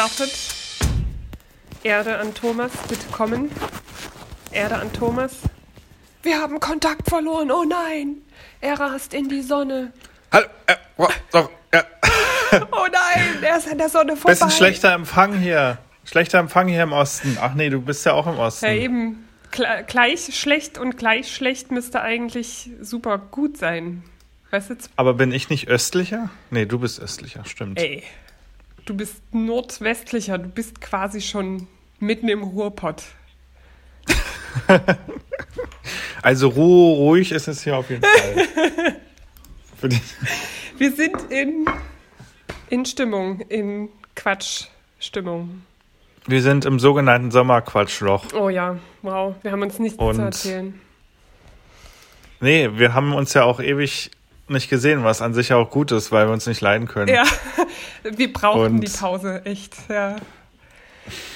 Gestartet. Erde an Thomas, bitte kommen. Erde an Thomas. Wir haben Kontakt verloren, oh nein! Er rast in die Sonne. Hallo, äh, wow, doch, ja. Oh nein, er ist an der Sonne vorbei. Bisschen schlechter Empfang hier. Schlechter Empfang hier im Osten. Ach nee, du bist ja auch im Osten. Ja, eben. Gle- Gleich schlecht und gleich schlecht müsste eigentlich super gut sein. Weißt du, jetzt- Aber bin ich nicht östlicher? Nee, du bist östlicher, stimmt. ey, du bist nordwestlicher, du bist quasi schon mitten im Ruhrpott. Also ru ruhig ist es hier auf jeden Fall. Wir sind in, in Stimmung, in Quatschstimmung. wir sind im sogenannten Sommerquatschloch. Oh ja, wow, wir haben uns nichts Und- zu erzählen. Nee, wir haben uns ja auch ewig nicht gesehen, was an sich auch gut ist, weil wir uns nicht leiden können. Ja, wir brauchen Und- die Pause, echt, ja.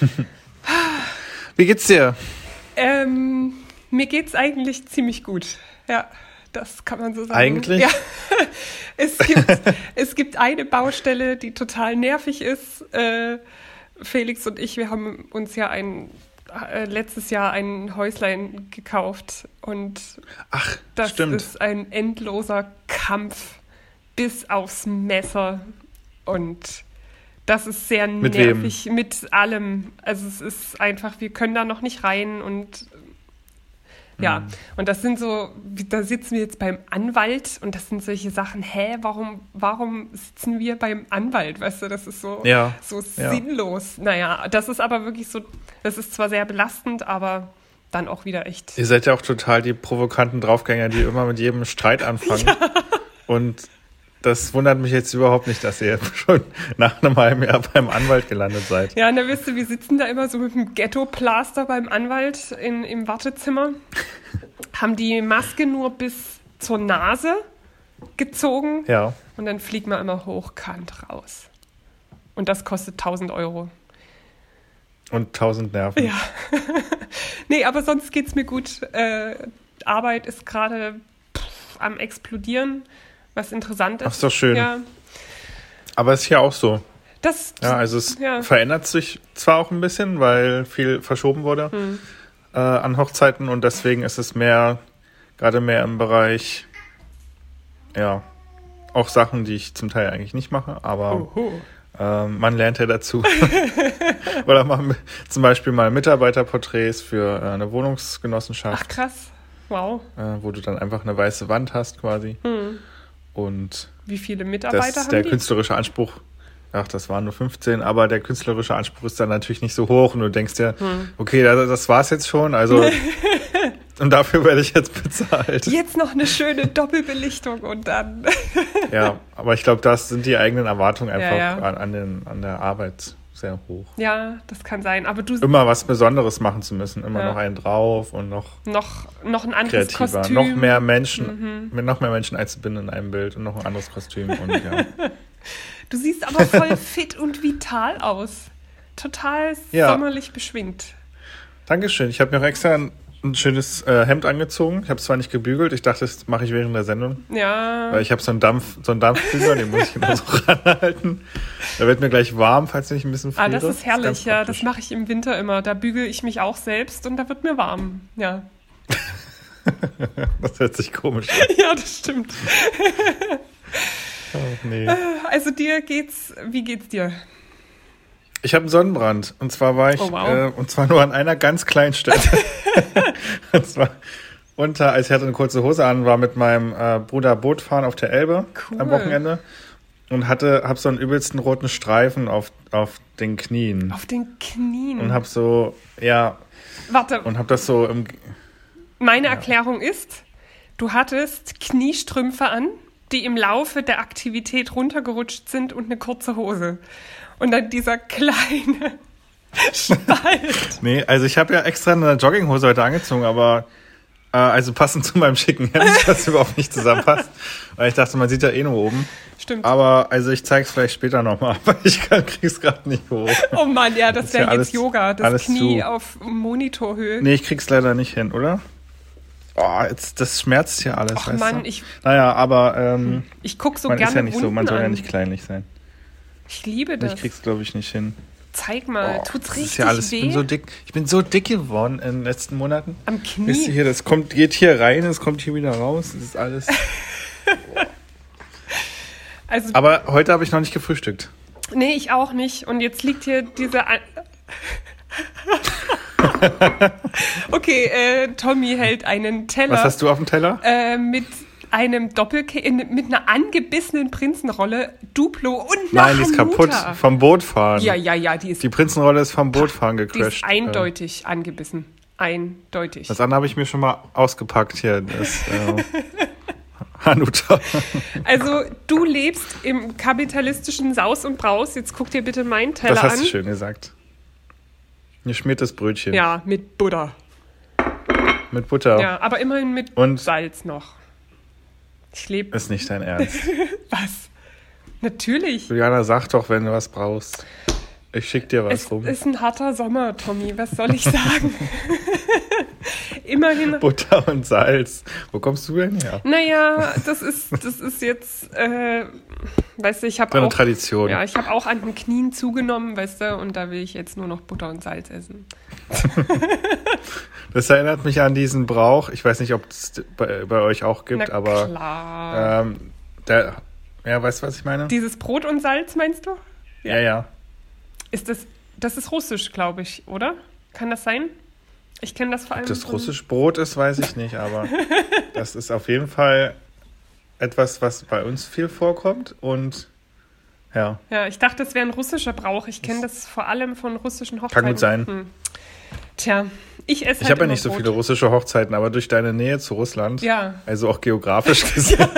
Wie geht's dir? Ähm, mir geht's eigentlich ziemlich gut. Ja, das kann man so sagen. Eigentlich? Ja. es, gibt, es gibt eine Baustelle, die total nervig ist. Äh, Felix und ich, wir haben uns ja ein äh, letztes Jahr ein Häuslein gekauft und Ach, das stimmt. ist ein endloser Kampf bis aufs Messer und das ist sehr Mit wem? nervig mit allem. Also es ist einfach, wir können da noch nicht rein und ja, Mhm. und das sind so, da sitzen wir jetzt beim Anwalt und das sind solche Sachen, hä, warum, warum sitzen wir beim Anwalt? Weißt du, das ist so, Ja, so ja. sinnlos. Naja, das ist aber wirklich so, das ist zwar sehr belastend, aber dann auch wieder echt. Ihr seid ja auch total die provokanten Draufgänger, die immer mit jedem Streit anfangen. Und das wundert mich jetzt überhaupt nicht, dass ihr schon nach einem halben Jahr beim Anwalt gelandet seid. Ja, und da wisst ihr, wir sitzen da immer so mit dem Ghetto-Plaster beim Anwalt in, im Wartezimmer, haben die Maske nur bis zur Nase gezogen Ja. und dann fliegt man immer hochkant raus. Und das kostet 1000 Euro. Und tausend Nerven. Ja. nee, aber sonst geht's mir gut. Äh, Arbeit ist gerade am explodieren, was interessant ist. Ach, ist doch schön. Ja, Aber ist hier auch so. das, Ja, also es Ja. verändert sich zwar auch ein bisschen, weil viel verschoben wurde Hm. äh, an Hochzeiten und deswegen ist es mehr, gerade mehr im Bereich, ja, auch Sachen, die ich zum Teil eigentlich nicht mache, aber ähm, man lernt ja dazu. Oder mal, zum Beispiel mal Mitarbeiterporträts für äh, eine Ach Wohnungsgenossenschaft, krass. Wow. äh, wo du dann einfach eine weiße Wand hast quasi. Hm. Und Wie viele Mitarbeiter das, haben der die? künstlerische Anspruch, ach, das waren nur 15, aber der künstlerische Anspruch ist dann natürlich nicht so hoch und du denkst dir, Hm. okay, das, das war's jetzt schon, also und dafür werde ich jetzt bezahlt. Jetzt noch eine schöne Doppelbelichtung und dann. Ja, aber ich glaube, das sind die eigenen Erwartungen einfach Ja, ja. An, an, den, an der Arbeit sehr hoch. ja, das kann sein. Aber du Immer was Besonderes machen zu müssen, immer Ja. noch einen drauf und noch noch, noch ein anderes kreativer, Kostüm. noch mehr Menschen, Mhm. mit noch mehr Menschen einzubinden in einem Bild und noch ein anderes Kostüm und ja. Du siehst aber voll fit und vital aus. Total Ja. sommerlich beschwingt. Dankeschön. Ich habe mir auch extra ein, schönes äh, Hemd angezogen. Ich habe es zwar nicht gebügelt. Ich dachte, das mache ich während der Sendung. Ja. Weil ich habe so einen Dampf, so einen Dampfbügel, den muss ich immer so ranhalten. Da wird mir gleich warm, falls ich ein bisschen friere. Ah, das ist herrlich, ganz ja. Das mache ich im Winter immer. Da bügel ich mich auch selbst und da wird mir warm. Ja. Das hört sich komisch an. Ja, das stimmt. Oh, nee. Also dir geht's, wie geht's dir? Ich habe einen Sonnenbrand. Und zwar war ich, Oh, wow. äh, und zwar nur an einer ganz kleinen Stelle. und zwar unter, als ich hatte eine kurze Hose an, war mit meinem äh, Bruder Boot fahren auf der Elbe Cool. am Wochenende und hatte, hab so einen übelsten roten Streifen auf, auf den Knien. Auf den Knien. Und hab so, ja, Warte, und hab das so im, meine Erklärung ist, du hattest Kniestrümpfe an, die im Laufe der Aktivität runtergerutscht sind und eine kurze Hose. Und dann dieser kleine Spalt. nee, also ich habe ja extra eine Jogginghose heute angezogen, aber äh, also passend zu meinem schicken Hemd, das überhaupt nicht zusammenpasst. Weil ich dachte, man sieht ja eh nur oben. Stimmt. Aber also ich zeige es vielleicht später nochmal, aber ich kann, krieg's gerade nicht hoch. Oh Mann, ja, das Ist wäre ja jetzt Yoga. Das Knie zu. auf Monitorhöhe. Nee, ich krieg's leider nicht hin, oder? Oh, jetzt, das schmerzt hier alles, Ach weißt Mann, du? ich, Naja, aber ähm, ich guck so man gerne ist ja nicht so, man soll ja an. nicht kleinlich sein. Ich liebe das. Ich krieg's, glaube ich, nicht hin. Zeig mal, Oh, tut's richtig ist ja alles. weh? Ich bin so dick. Ich bin so dick geworden in den letzten Monaten. Am Wisst ihr Knie. hier, das kommt, geht hier rein, es kommt hier wieder raus. Das ist alles. Also, Aber heute habe ich noch nicht gefrühstückt. nee, ich auch nicht. Und jetzt liegt hier diese. Okay, äh, Tommy hält einen Teller. Was hast du auf dem Teller? äh, mit einem Doppelkäse, mit einer angebissenen Prinzenrolle, Duplo und einer Nein, die ist kaputt. Vom Bootfahren. Ja, ja, ja, die ist, Die Prinzenrolle ist vom Bootfahren die ist gecrashed. eindeutig angebissen. Eindeutig. Das andere habe ich mir schon mal ausgepackt hier. Das, äh, Hanuta. Also, du lebst im kapitalistischen Saus und Braus. Jetzt guck dir bitte meinen Teller Das hast an. du schön gesagt. Ein geschmiertes Brötchen. Ja, mit Butter. Mit Butter. Ja, aber immerhin mit Und? Salz noch. Ich lebe. Ist nicht dein Ernst. Was? Natürlich. Juliana, sag doch, wenn du was brauchst. Ich schick dir was Es rum. ist ein harter Sommer, Tommy. Was soll ich sagen? immerhin Butter und Salz. Wo kommst du denn her? Naja, das ist, das ist jetzt, äh, weißt du, ich habe auch, Tradition. ja, ich habe auch an den Knien zugenommen, weißt du, und da will ich jetzt nur noch Butter und Salz essen. Das erinnert mich an diesen Brauch. Ich weiß nicht, ob es bei, bei euch auch gibt, Na aber klar. ähm, der, ja, weißt du, was ich meine? Dieses Brot und Salz, meinst du? ja, ja. Ist das, das ist russisch, glaube ich, oder? Kann das sein? Ich kenne das vor allem. Ob das russisch Brot ist, weiß ich nicht, aber das ist auf jeden Fall etwas, was bei uns viel vorkommt und ja, Ja, ich dachte, das wäre ein russischer Brauch. Ich kenne das vor allem von russischen Hochzeiten. gut sein. Hm. Tja, ich esse ich halt habe ja nicht so Brot. viele russische Hochzeiten, aber durch deine Nähe zu Russland, Ja. also auch geografisch gesehen,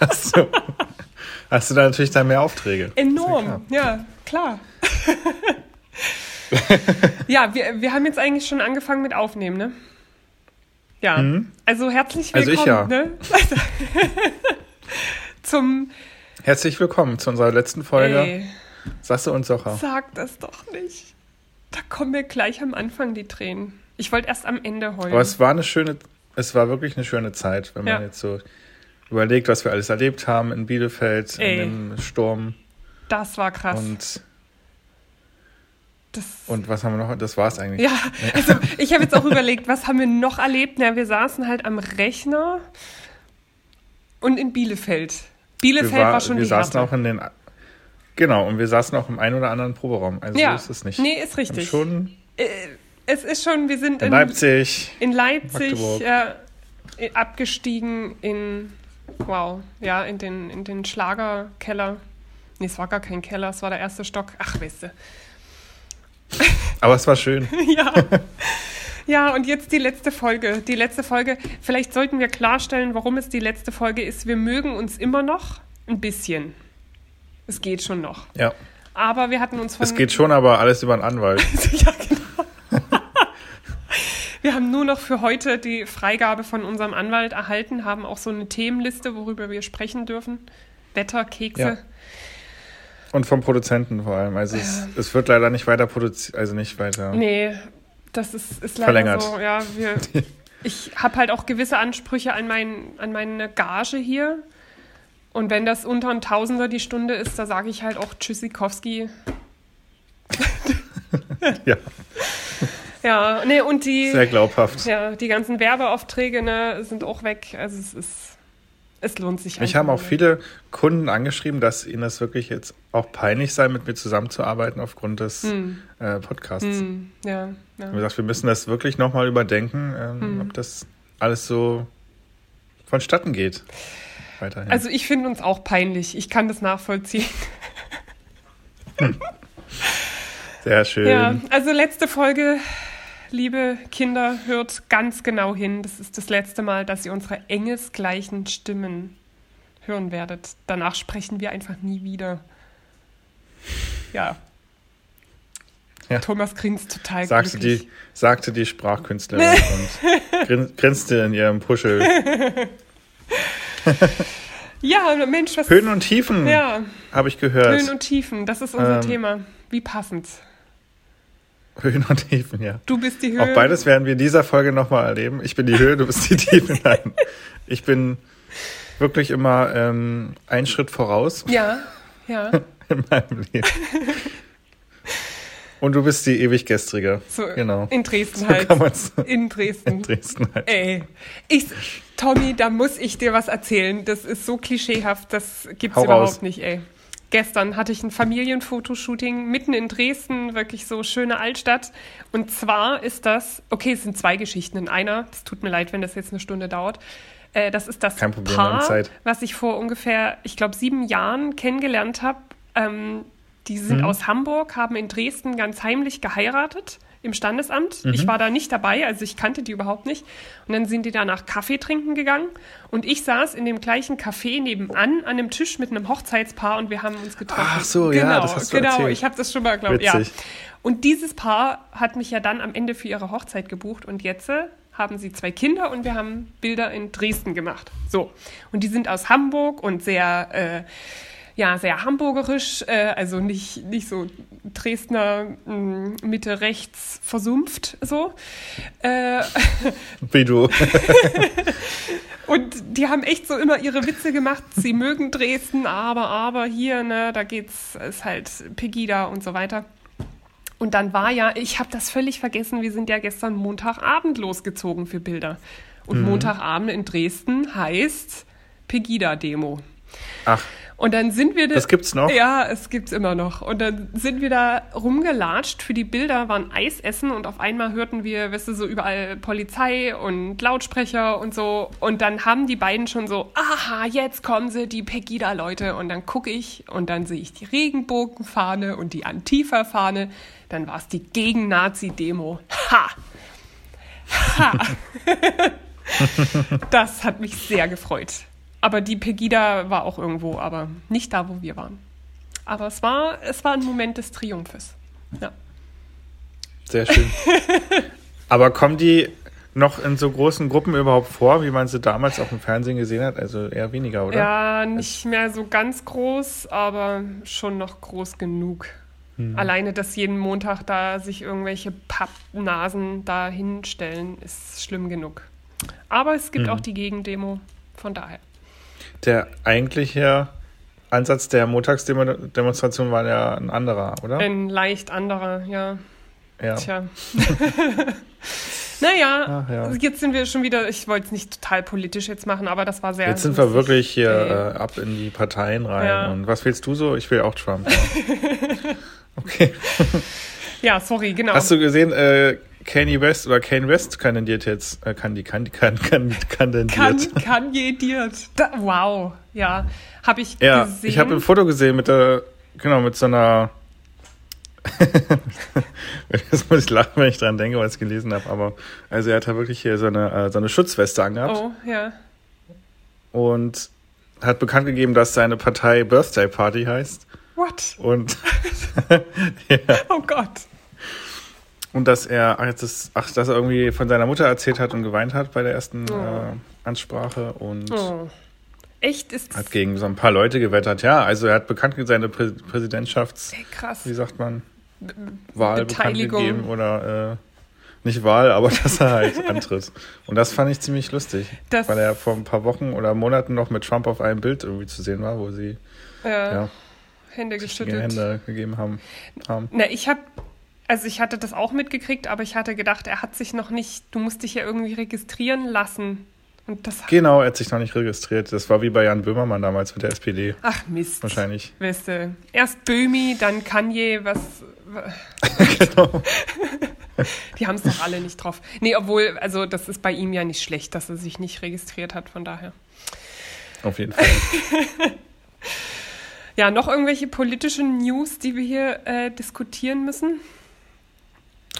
hast, du, hast du da natürlich dann mehr Aufträge. Enorm, ja, klar. ja, wir, wir haben jetzt eigentlich schon angefangen mit Aufnehmen, ne? Ja, also herzlich Also willkommen, ich ja. ne? Zum, Herzlich willkommen zu unserer letzten Folge ey, Sasse und Socher. sag das doch nicht. Da kommen mir gleich am Anfang die Tränen. Ich wollte erst am Ende heulen. Aber es war eine schöne, es war wirklich eine schöne Zeit, wenn man Ja. jetzt so überlegt, was wir alles erlebt haben in Bielefeld, Ey. in dem Sturm das war krass. und, das, und was haben wir noch? Das war es eigentlich. Ja, also ich habe jetzt auch überlegt, was haben wir noch erlebt? Na, wir saßen halt am Rechner und in Bielefeld. Bielefeld wir, war, schon wir die saßen Härte. auch in den genau und wir saßen auch im einen oder anderen Proberaum. Also ja, so ist es nicht. nee, ist richtig. Schon Äh, es ist schon, wir sind in in, Leipzig. in Leipzig äh, abgestiegen in, wow, ja, in den, in den Schlagerkeller. Nee, es war gar kein Keller, es war der erste Stock. Ach, weißt du. Aber es war schön. ja. Ja, und jetzt die letzte Folge. Die letzte Folge. Vielleicht sollten wir klarstellen, warum es die letzte Folge ist. Wir mögen uns immer noch ein bisschen. Es geht schon noch. Ja. Aber wir hatten uns von. Es geht schon, aber alles über einen Anwalt. ja, genau. wir haben nur noch für heute die Freigabe von unserem Anwalt erhalten, haben auch so eine Themenliste, worüber wir sprechen dürfen. Wetter, Kekse. Ja. Und vom Produzenten vor allem. Also es, es wird leider nicht weiter produziert, also nicht weiter. Nee, das ist, ist leider Verlängert. so. Ja, wir, ich habe halt auch gewisse Ansprüche an, mein, an meine Gage hier. Und wenn das unter ein Tausender die Stunde ist, da sage ich halt auch Tschüssikowski. Ja, Ja, nee, und die, sehr glaubhaft. ja, die ganzen Werbeaufträge ne, sind auch weg. Also es ist, es lohnt sich Mich haben auch viele Kunden angeschrieben, dass ihnen das wirklich jetzt auch peinlich sei, mit mir zusammenzuarbeiten aufgrund des äh, Podcasts. Hm, ja, ja. habe gesagt, wir müssen das wirklich nochmal überdenken, ähm, Hm. ob das alles so vonstatten geht. Weiterhin. Also ich finde uns auch peinlich. Ich kann das nachvollziehen. Sehr schön. Ja, also letzte Folge, liebe Kinder, hört ganz genau hin. Das ist das letzte Mal, dass ihr unsere engesgleichen Stimmen hören werdet. Danach sprechen wir einfach nie wieder. Ja. Ja. Thomas grinst total sagte, glücklich. die, sagte die Sprachkünstlerin und grin, grinste in ihrem Puschel. Ja, Mensch, was... Höhen und Tiefen, ja, habe ich gehört. Höhen und Tiefen, das ist unser Ähm, Thema. Wie passend. Höhen und Tiefen, ja. Du bist die Höhe. Auch beides werden wir in dieser Folge nochmal erleben. Ich bin die Höhe, du bist die Tiefe. Nein. Ich bin wirklich immer ähm, einen Schritt voraus. Ja, ja. in meinem Leben. Und du bist die ewig gestrige. So, genau. In Dresden So halt. kann man's- In Dresden. In Dresden halt. Ey, ich, Tommy, da muss ich dir was erzählen. Das ist so klischeehaft, das gibt's Hau überhaupt raus. nicht, ey. Gestern hatte ich ein Familienfotoshooting mitten in Dresden, wirklich so schöne Altstadt. Und zwar ist das, okay, es sind zwei Geschichten in einer. Es tut mir leid, wenn das jetzt eine Stunde dauert. Äh, das ist das Problem, Paar, was ich vor ungefähr, ich glaube, sieben Jahren kennengelernt habe. Ähm, die sind Mhm. aus Hamburg, haben in Dresden ganz heimlich geheiratet im Standesamt. Mhm. Ich war da nicht dabei, also ich kannte die überhaupt nicht. Und dann sind die danach Kaffee trinken gegangen. Und ich saß in dem gleichen Café nebenan an einem Tisch mit einem Hochzeitspaar und wir haben uns getroffen. Ach so, ja, genau, das hast du Genau, erzählt. ich habe das schon mal glaubt. Ja. Und dieses Paar hat mich ja dann am Ende für ihre Hochzeit gebucht und jetzt haben sie zwei Kinder und wir haben Bilder in Dresden gemacht. So. Und die sind aus Hamburg und sehr, äh, ja, sehr hamburgerisch, äh, also nicht, nicht so Dresdner mh, Mitte rechts versumpft so. Äh, Wie du. und die haben echt so immer ihre Witze gemacht. Sie mögen Dresden, aber, aber hier, ne, da geht's, ist halt Pegida und so weiter. Und dann war ja, ich habe das völlig vergessen, wir sind ja gestern Montagabend losgezogen für Bilder. Und Montagabend in Dresden heißt Pegida-Demo. Ach, Und dann sind wir da, Das gibt's noch? Ja, es gibt's immer noch. Und dann sind wir da rumgelatscht. Für die Bilder waren Eis essen und auf einmal hörten wir, weißt du, so überall Polizei und Lautsprecher und so. Und dann haben die beiden schon so, aha, jetzt kommen sie, die Pegida-Leute. Und dann gucke ich und dann sehe ich die Regenbogenfahne und die Antifa-Fahne. Dann war es die Gegen-Nazi-Demo. Ha! Ha! das hat mich sehr gefreut. Aber die Pegida war auch irgendwo, aber nicht da, wo wir waren. Aber es war, es war ein Moment des Triumphes. Ja. sehr schön. Aber kommen die noch in so großen Gruppen überhaupt vor, wie man sie damals auch im Fernsehen gesehen hat? Also eher weniger, oder? ja, nicht mehr so ganz groß, aber schon noch groß genug. Alleine, dass jeden Montag da sich irgendwelche Pappnasen da hinstellen, ist schlimm genug. Aber es gibt auch die Gegendemo, von daher. Der eigentliche Ansatz der Montagsdemonstration war ja ein anderer, oder? Ein leicht anderer, ja. ja. Tja. naja, Ach ja. jetzt sind wir schon wieder, ich wollte es nicht total politisch jetzt machen, aber das war sehr. Jetzt sind wir wirklich hier äh, ab in die Parteien rein. Ja. Und was willst du so? Ich will auch Trump. okay. Ja, sorry, genau. Hast du gesehen, äh, Kanye West oder Kane West kandidiert jetzt, äh, kann die, kann die, kann, kann, kandidiert. kann, jediert. Da, wow, ja. Habe ich ja, gesehen. ich habe ein Foto gesehen mit der, genau, mit so einer, jetzt muss ich lachen, wenn ich dran denke, weil ich es gelesen habe, aber, also er hat da wirklich hier so eine, äh, so eine Schutzweste angehabt Oh, ja. und hat bekannt gegeben, dass seine Partei Birthday Party heißt What? und, Oh Gott. Und dass er, ach, jetzt ist, ach, dass er irgendwie von seiner Mutter erzählt hat und geweint hat bei der ersten Oh. äh, Ansprache und Oh. Echt ist hat gegen so ein paar Leute gewettert. Ja, also er hat bekannt seine Prä Präsidentschafts, ey, krass. wie sagt man, Wahl bekannt gegeben oder äh, nicht Wahl, aber dass er halt antritt. Und das fand ich ziemlich lustig, Das- weil er vor ein paar Wochen oder Monaten noch mit Trump auf einem Bild irgendwie zu sehen war, wo sie Ja, ja, Hände geschüttelt. Hände gegeben haben. haben. Na, ich habe, also ich hatte das auch mitgekriegt, aber ich hatte gedacht, er hat sich noch nicht, du musst dich ja irgendwie registrieren lassen. Und das, Genau, er hat sich noch nicht registriert. Das war wie bei Jan Böhmermann damals mit der SPD. ach Mist. Wahrscheinlich. Weißt du, erst Böhmi, dann Kanye, was, genau. die haben es doch alle nicht drauf. Nee, obwohl, also das ist bei ihm ja nicht schlecht, dass er sich nicht registriert hat, von daher. Auf jeden Fall. Ja, noch irgendwelche politischen News, die wir hier äh, diskutieren müssen?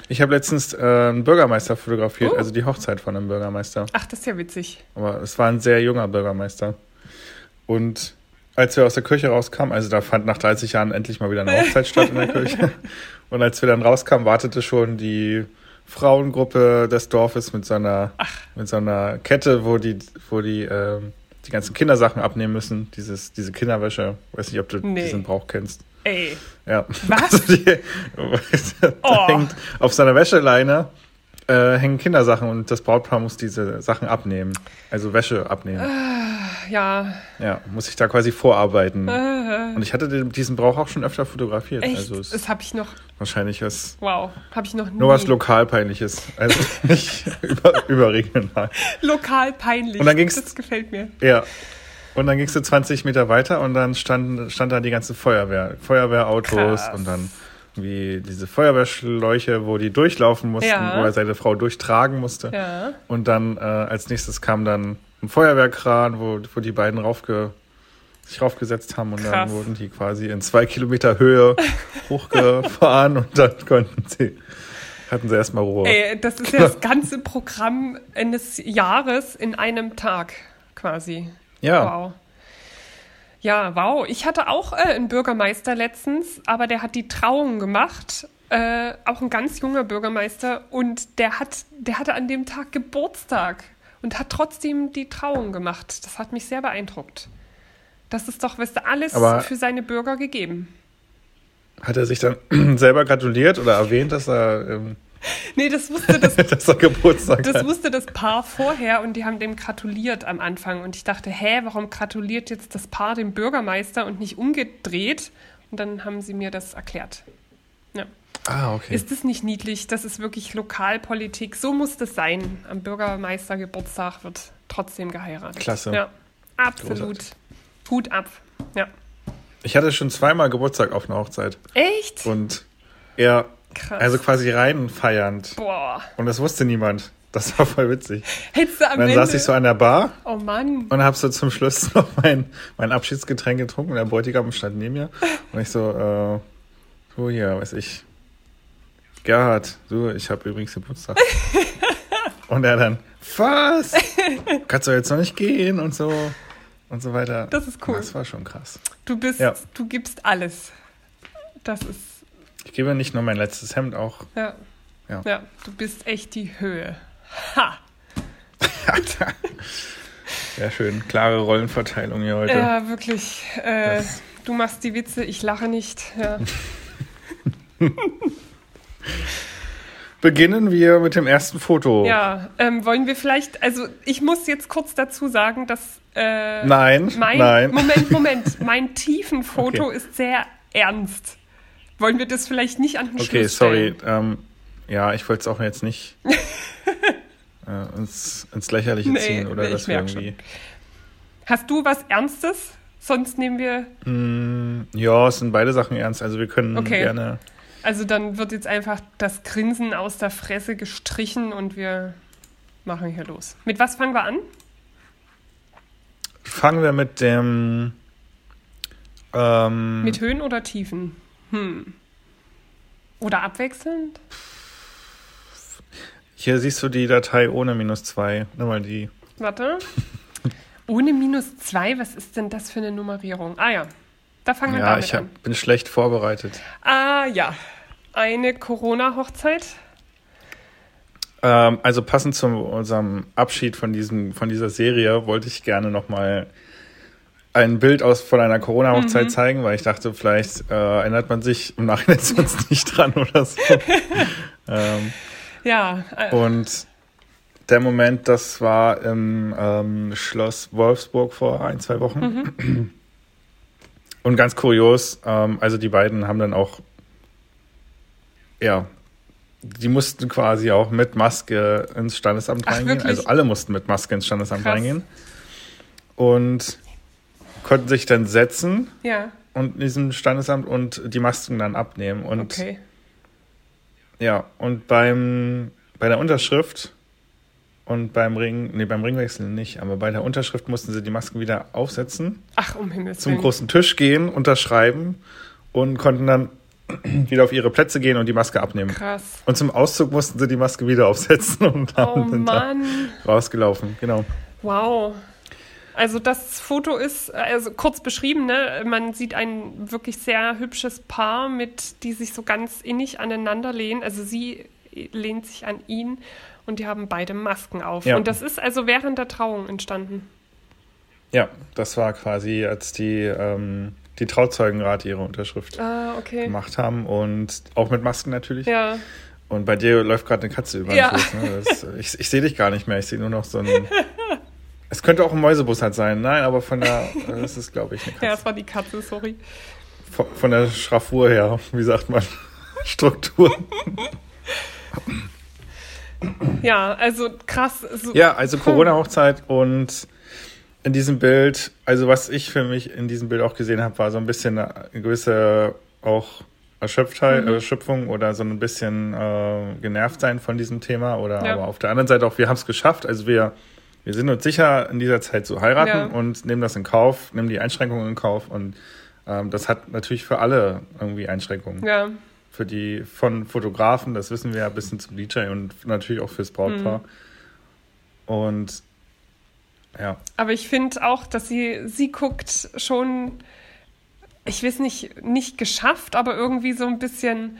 Ich habe letztens äh, einen Bürgermeister fotografiert, Oh. also die Hochzeit von einem Bürgermeister. Ach, das ist ja witzig. Aber es war ein sehr junger Bürgermeister. Und als wir aus der Kirche rauskamen, also da fand nach 30 Jahren endlich mal wieder eine Hochzeit statt in der Kirche. Und als wir dann rauskamen, wartete schon die Frauengruppe des Dorfes mit so einer, mit so einer Kette, wo die, wo die, ähm, die ganzen Kindersachen abnehmen müssen. Dieses, diese Kinderwäsche. Weiß nicht, ob du Nee. diesen Brauch kennst. Ey, Ja. Was? Also die, Oh. hängt auf seiner Wäscheleine äh, hängen Kindersachen und das Brautpaar muss diese Sachen abnehmen. Also Wäsche abnehmen. ja. Ja, muss ich da quasi vorarbeiten. Äh, Und ich hatte den- diesen Brauch auch schon öfter fotografiert. echt? Also es das habe ich noch. wahrscheinlich was, Wow, habe ich noch nie. nur was Lokalpeinliches. Also nicht über, überregional. Lokal peinlich. Und dann ging's- Das gefällt mir. Ja. Und dann gingst du 20 Meter weiter und dann stand, stand da die ganze Feuerwehr. Feuerwehrautos Krass. und dann wie diese Feuerwehrschläuche, wo die durchlaufen mussten, Ja. wo er seine Frau durchtragen musste. Ja. Und dann äh, als nächstes kam dann ein Feuerwehrkran, wo, wo die beiden raufge, sich raufgesetzt haben und dann Krass. wurden die quasi in zwei Kilometer Höhe hochgefahren und dann konnten sie, hatten sie erstmal Ruhe. Ey, das ist ja das ganze Programm eines Jahres in einem Tag quasi. Ja, Wow. Ja, wow. Ich hatte auch äh, einen Bürgermeister letztens, aber der hat die Trauung gemacht. Äh, auch ein ganz junger Bürgermeister und der hat, der hatte an dem Tag Geburtstag und hat trotzdem die Trauung gemacht. Das hat mich sehr beeindruckt. Das ist doch, weißt du, alles Aber- für seine Bürger gegeben. hat er sich dann selber gratuliert oder erwähnt, dass er, ähm, Nee, das wusste das dass er Geburtstag Das hat? wusste das Paar vorher und die haben dem gratuliert am Anfang. Und ich dachte, hä, warum gratuliert jetzt das Paar dem Bürgermeister und nicht umgedreht? Und dann haben sie mir das erklärt. Ja. Ah, okay. Ist das nicht niedlich? Das ist wirklich Lokalpolitik. So muss das sein. Am Bürgermeistergeburtstag wird trotzdem geheiratet. Klasse. Ja, absolut. Hut ab. Ja. Ich hatte schon zweimal Geburtstag auf einer Hochzeit Echt? und er, Krass. also quasi rein feiernd. Boah. Und das wusste niemand. Das war voll witzig. Hättest du am Und dann Ende... saß ich so an der Bar oh Mann. und habe so zum Schluss noch mein, mein Abschiedsgetränk getrunken. Und der Bräutigam stand neben mir. Und ich so, äh, so hier, weiß ich, Gerhard, du, ich habe übrigens Geburtstag. und er dann, was? Kannst du jetzt noch nicht gehen und so und so weiter. Das ist cool. Das war schon krass. Du bist, Ja. du gibst alles. Das ist Ich gebe nicht nur mein letztes Hemd auch. Ja. Ja. ja. du bist echt die Höhe. Ha! Sehr schön. Klare Rollenverteilung hier heute. Ja, wirklich. Äh, du machst die Witze, ich lache nicht. Ja. Beginnen wir mit dem ersten Foto. Ja, ähm, wollen wir vielleicht, also ich muss jetzt kurz dazu sagen, dass äh, Nein, mein, nein. Moment, Moment, mein Tiefenfoto Okay. ist sehr ernst. Wollen wir das vielleicht nicht an den Okay, Schluss sorry. Ähm, ja, ich wollte es auch jetzt nicht äh, ins, ins Lächerliche Nee, ziehen oder nee, merk irgendwie. Hast du was Ernstes? Sonst nehmen wir, Mm, ja, es sind beide Sachen ernst. Also wir können Okay. gerne. also dann wird jetzt einfach das Grinsen aus der Fresse gestrichen und wir machen hier los. Mit was fangen wir an? Fangen wir mit dem. Ähm, Mit Höhen oder Tiefen? Hm. Oder abwechselnd? hier siehst du die Datei ohne minus 2. Nimm mal die. Warte. Ohne minus zwei, was ist denn das für eine Nummerierung? Ah ja, da fangen wir Ja, damit ich hab, an. bin schlecht vorbereitet. Ah ja, eine Corona-Hochzeit. Ähm, also passend zu unserem Abschied von, diesem, von dieser Serie wollte ich gerne nochmal ein Bild aus von einer Corona-Hochzeit Mhm. zeigen, weil ich dachte, vielleicht äh, erinnert man sich im Nachhinein sonst nicht dran oder so. ähm, Ja, äh, und der Moment, das war im ähm, Schloss Wolfsburg vor ein, zwei Wochen. Mhm. Und ganz kurios, ähm, also die beiden haben dann auch, ja, die mussten quasi auch mit Maske ins Standesamt Ach, reingehen. wirklich? Also alle mussten mit Maske ins Standesamt Krass. reingehen. Und konnten sich dann setzen ja, und in diesem Standesamt und die Masken dann abnehmen. Und okay. ja, und beim, bei der Unterschrift und beim Ring, nee, beim Ringwechsel nicht, aber bei der Unterschrift mussten sie die Masken wieder aufsetzen, Ach, um Himmels zum Willen. großen Tisch gehen, unterschreiben und konnten dann wieder auf ihre Plätze gehen und die Maske abnehmen. Krass. Und zum Auszug mussten sie die Maske wieder aufsetzen und Oh haben sind da Mann. rausgelaufen. Genau. Wow. Also das Foto ist, also kurz beschrieben, ne? man sieht ein wirklich sehr hübsches Paar, mit, die sich so ganz innig aneinander lehnen. Also sie lehnt sich an ihn und die haben beide Masken auf. Ja. Und das ist also während der Trauung entstanden. Ja, das war quasi, als die, ähm, die Trauzeugenrate ihre Unterschrift Ah, okay. gemacht haben und auch mit Masken natürlich. Ja, Und bei dir läuft gerade eine Katze über den Ja. Fuß. Ne? Das, ich ich sehe dich gar nicht mehr. Ich sehe nur noch so ein. Es könnte auch ein Mäusebussard sein. Nein, aber von der, das ist, glaube ich, eine Katze. Ja, es war die Katze, sorry. Von, von der Schraffur her, wie sagt man? Struktur. ja, also krass. So ja, also Corona-Hochzeit und in diesem Bild, also was ich für mich in diesem Bild auch gesehen habe, war so ein bisschen eine gewisse auch Erschöpftheit, mhm. Erschöpfung oder so ein bisschen äh, genervt sein von diesem Thema. Oder ja. aber auf der anderen Seite auch, wir haben es geschafft. Also wir, wir sind uns sicher, in dieser Zeit zu heiraten ja. und nehmen das in Kauf, nehmen die Einschränkungen in Kauf. Und ähm, das hat natürlich für alle irgendwie Einschränkungen. Ja. Für die von Fotografen, das wissen wir ja, bis hin zum DJ und natürlich auch fürs Brautpaar. Mhm. Und ja. Aber ich finde auch, dass sie, sie guckt schon, ich weiß nicht, nicht geschafft, aber irgendwie so ein bisschen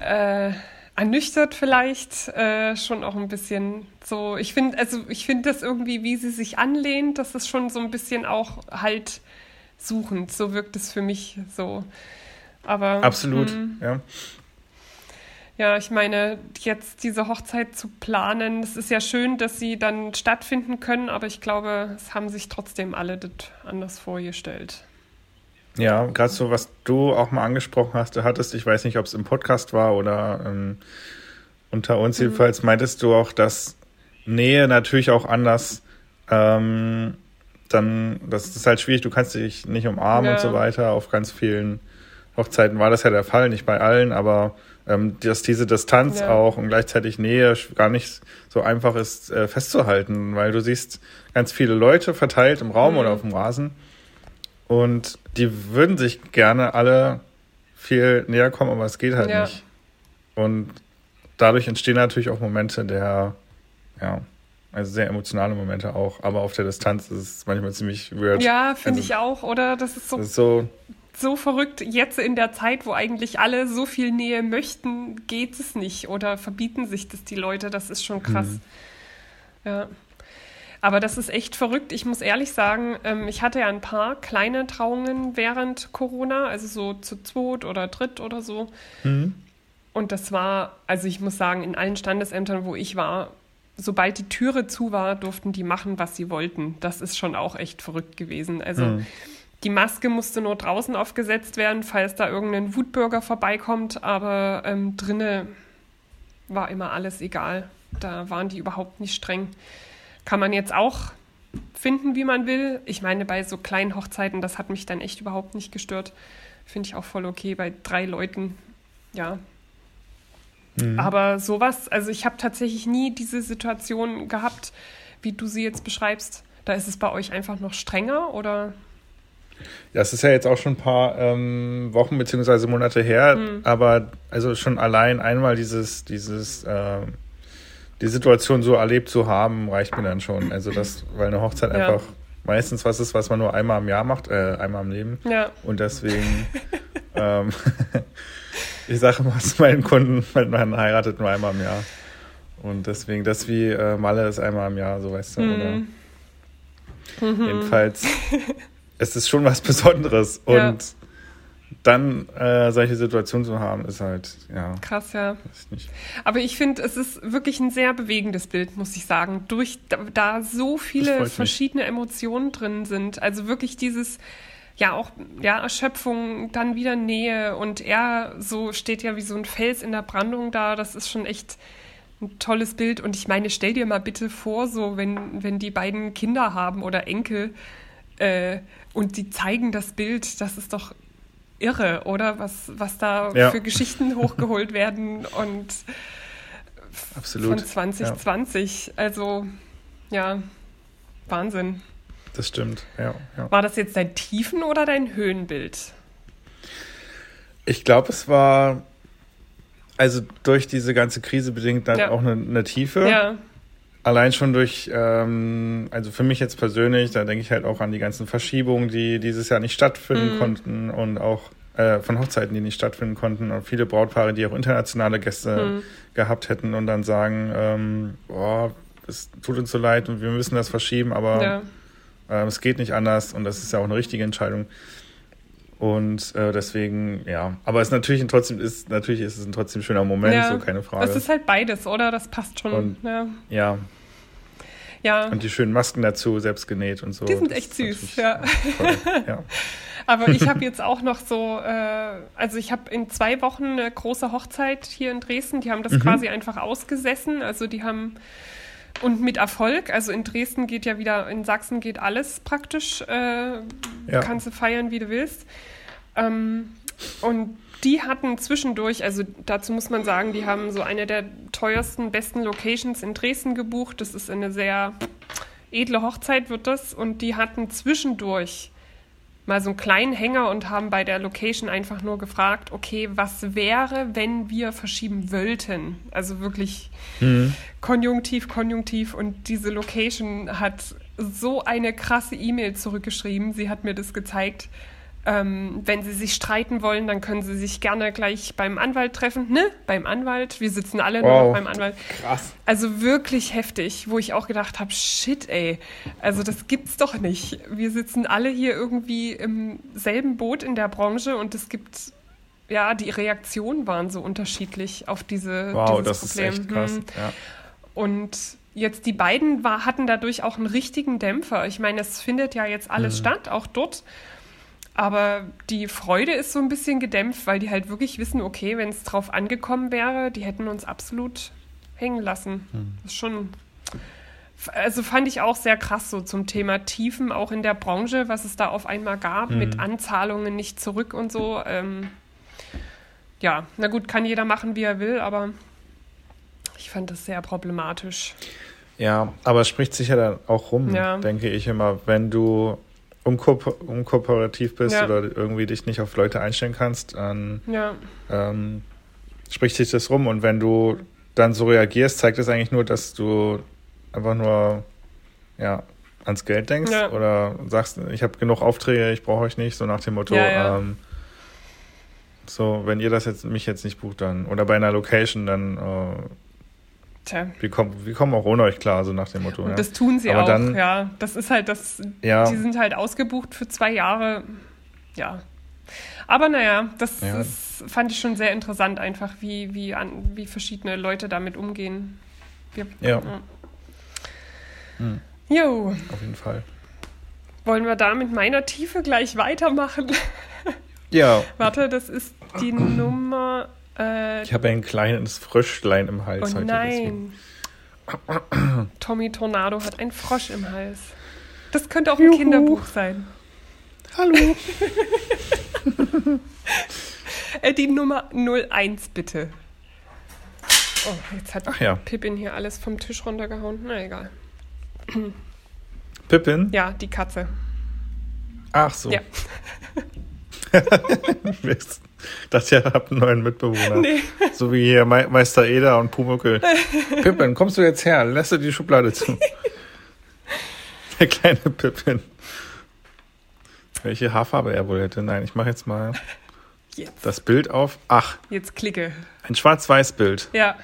äh, ernüchtert vielleicht, äh, schon auch ein bisschen so. Ich finde, also ich finde das irgendwie, wie sie sich anlehnt, das ist schon so ein bisschen auch halt suchend. So wirkt es für mich so. Aber absolut, hm. ja. Ja, ich meine, jetzt diese Hochzeit zu planen, es ist ja schön, dass sie dann stattfinden können, aber ich glaube, es haben sich trotzdem alle das anders vorgestellt. Ja, gerade so, was du auch mal angesprochen hast, du hattest, ich weiß nicht, ob es im Podcast war oder ähm, unter uns mhm. jedenfalls, meintest du auch, dass Nähe natürlich auch anders, ähm, dann, das ist halt schwierig, du kannst dich nicht umarmen ja. und so weiter. Auf ganz vielen Hochzeiten war das ja der Fall, nicht bei allen, aber ähm, dass diese Distanz ja. auch und gleichzeitig Nähe gar nicht so einfach ist äh, festzuhalten, weil du siehst ganz viele Leute verteilt im Raum mhm. oder auf dem Rasen und die würden sich gerne alle viel näher kommen, aber es geht halt ja. nicht. Und dadurch entstehen natürlich auch Momente der, ja, also sehr emotionale Momente auch, aber auf der Distanz ist es manchmal ziemlich weird. Ja, finde also, ich auch, oder? Das ist so. Das ist so so verrückt, jetzt in der Zeit, wo eigentlich alle so viel Nähe möchten, geht es nicht oder verbieten sich das die Leute. Das ist schon krass. Mhm. Ja. Aber das ist echt verrückt. Ich muss ehrlich sagen, ähm, ich hatte ja ein paar kleine Trauungen während Corona, also so zu zweit oder dritt oder so. Mhm. Und das war, also ich muss sagen, in allen Standesämtern, wo ich war, sobald die Türe zu war, durften die machen, was sie wollten. Das ist schon auch echt verrückt gewesen. Also mhm. Die Maske musste nur draußen aufgesetzt werden, falls da irgendein Wutbürger vorbeikommt, aber ähm, drinnen war immer alles egal. Da waren die überhaupt nicht streng. Kann man jetzt auch finden, wie man will. Ich meine, bei so kleinen Hochzeiten, das hat mich dann echt überhaupt nicht gestört. Finde ich auch voll okay. Bei drei Leuten, ja. Mhm. Aber sowas, also ich habe tatsächlich nie diese Situation gehabt, wie du sie jetzt beschreibst. Da ist es bei euch einfach noch strenger oder? Ja, es ist ja jetzt auch schon ein paar ähm, Wochen bzw. Monate her, mhm. aber also schon allein einmal dieses, dieses, äh, die Situation so erlebt zu haben, reicht mir dann schon. Also das, weil eine Hochzeit ja. einfach meistens was ist, was man nur einmal im Jahr macht, äh, einmal im Leben. Ja. Und deswegen, ähm, ich sage mal zu meinen Kunden, man heiratet nur einmal im Jahr. Und deswegen, das wie äh, Malle ist einmal im Jahr, so weißt du, mhm. oder? Mhm. Jedenfalls es ist schon was Besonderes. Und ja. Dann äh, solche Situationen zu haben, ist halt, ja. Krass, ja. Aber ich finde, es ist wirklich ein sehr bewegendes Bild, muss ich sagen. Durch da, da so viele verschiedene mich. Emotionen drin sind. Also wirklich dieses ja auch ja Erschöpfung, dann wieder Nähe und er so steht ja wie so ein Fels in der Brandung da. Das ist schon echt ein tolles Bild. Und ich meine, stell dir mal bitte vor, so wenn wenn die beiden Kinder haben oder Enkel äh, und die zeigen das Bild, das ist doch irre, oder? Was, was da ja. für Geschichten hochgeholt werden und Absolut. von 2020. Ja. Also, ja, Wahnsinn. Das stimmt, ja, ja. War das jetzt dein Tiefen- oder dein Höhenbild? Ich glaube, es war also durch diese ganze Krise bedingt ja. auch eine, eine Tiefe. Ja. Allein schon durch, ähm, also für mich jetzt persönlich, da denke ich halt auch an die ganzen Verschiebungen, die dieses Jahr nicht stattfinden mhm. konnten und auch äh, von Hochzeiten, die nicht stattfinden konnten und viele Brautpaare, die auch internationale Gäste mhm. gehabt hätten und dann sagen, ähm, boah, es tut uns so leid und wir müssen das verschieben, aber ja. äh, es geht nicht anders und das ist ja auch eine richtige Entscheidung. Und äh, deswegen, ja. Aber es natürlich trotzdem ist, natürlich ist es ein trotzdem schöner Moment, ja. so keine Frage. Es ist halt beides, oder? Das passt schon. Und, ja. ja. Ja. Und die schönen Masken dazu, selbst genäht und so. Die sind Das echt ist süß, ja. ja. Aber ich habe jetzt auch noch so, äh, also ich habe in zwei Wochen eine große Hochzeit hier in Dresden. Die haben das quasi einfach ausgesessen. Also die haben und mit Erfolg. Also in Dresden geht ja wieder, in Sachsen geht alles praktisch. Äh, Ja. Kannst du feiern, wie du willst. Ähm, und die hatten zwischendurch, also dazu muss man sagen, die haben so eine der teuersten, besten Locations in Dresden gebucht. Das ist eine sehr edle Hochzeit, wird das. Und die hatten zwischendurch mal so einen kleinen Hänger und haben bei der Location einfach nur gefragt, okay, was wäre, wenn wir verschieben wollten? Also wirklich Konjunktiv, Konjunktiv. Und diese Location hat so eine krasse E-Mail zurückgeschrieben. Sie hat mir das gezeigt. Ähm, wenn Sie sich streiten wollen, dann können Sie sich gerne gleich beim Anwalt treffen. Ne? Beim Anwalt. Wir sitzen alle nur Wow. noch beim Anwalt. Krass. Also wirklich heftig, wo ich auch gedacht habe, shit, ey. Also das gibt's doch nicht. Wir sitzen alle hier irgendwie im selben Boot in der Branche und es gibt, ja, die Reaktionen waren so unterschiedlich auf diese Wow, dieses das ist Problem. echt krass. Hm. Ja. Und jetzt die beiden war, hatten dadurch auch einen richtigen Dämpfer. Ich meine, es findet ja jetzt alles statt, auch dort. Aber die Freude ist so ein bisschen gedämpft, weil die halt wirklich wissen, okay, wenn es drauf angekommen wäre, die hätten uns absolut hängen lassen. Das ist schon. Also fand ich auch sehr krass so zum Thema Tiefen, auch in der Branche, was es da auf einmal gab, mit Anzahlungen nicht zurück und so. Ähm, ja, na gut, kann jeder machen, wie er will, aber ich fand das sehr problematisch. Ja, aber es spricht sich ja dann auch rum, Ja. denke ich immer, wenn du unko unkooperativ bist Ja. oder irgendwie dich nicht auf Leute einstellen kannst, dann Ja, ähm, spricht sich das rum. Und wenn du dann so reagierst, zeigt das eigentlich nur, dass du einfach nur ja, ans Geld denkst Ja. oder sagst, ich habe genug Aufträge, ich brauche euch nicht, so nach dem Motto. Ähm, so, wenn ihr das jetzt mich jetzt nicht bucht, dann oder bei einer Location, dann äh, tja. wir, kommen, wir kommen auch ohne euch klar, so nach dem Motto. Und ja. das tun sie Aber auch, dann- ja. Das ist halt das, Ja. die sind halt ausgebucht für zwei Jahre, ja. Aber naja, das Ja. ist, fand ich schon sehr interessant, einfach wie, wie, an, wie verschiedene Leute damit umgehen. Wir, Ja. Hm. Jo, Auf jeden Fall. wollen wir da mit meiner Tiefe gleich weitermachen? Ja, Warte, das ist die Nummer. Äh, ich habe ein kleines Fröschlein im Hals oh heute. Deswegen. nein. Tommy Tornado hat einen Frosch im Hals. Das könnte auch ein Kinderbuch sein. Hallo. Äh, die Nummer 01 bitte. Oh, jetzt hat Ach ja, Pippin hier alles vom Tisch runtergehauen. Na egal. Pippin? Ja, die Katze. Ach so. Ja. Ich dachte, ihr habt einen neuen Mitbewohner. Nee. So wie hier Me Meister Eder und Pumuckel. Pippin, kommst du jetzt her? Lässt du die Schublade zu? Der kleine Pippin. Welche Haarfarbe er wohl hätte? Nein, ich mache jetzt mal Jetzt, das Bild auf. Ach, jetzt klicke. ein Schwarz-Weiß-Bild. Ja.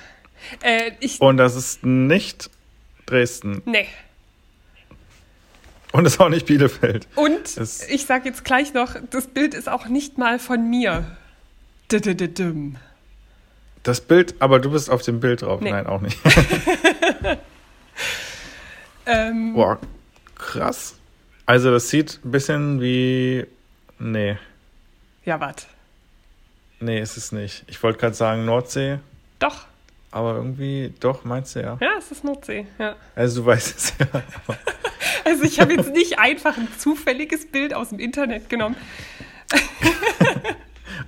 Äh, ich. Und das ist nicht Dresden. Nee. Und es ist auch nicht Bielefeld. Und Es- ich sage jetzt gleich noch, das Bild ist auch nicht mal von mir. Das Bild, aber du bist auf dem Bild drauf. Nee. Nein, auch nicht. Ähm, Boah, krass. Also das sieht ein bisschen wie... Nee, Ja, warte. nee, ist es nicht. Ich wollte gerade sagen Nordsee, Doch. aber irgendwie doch, meinst du ja. Ja, es ist Nordsee. Ja. Also du weißt es ja. Also ich habe jetzt nicht einfach ein zufälliges Bild aus dem Internet genommen.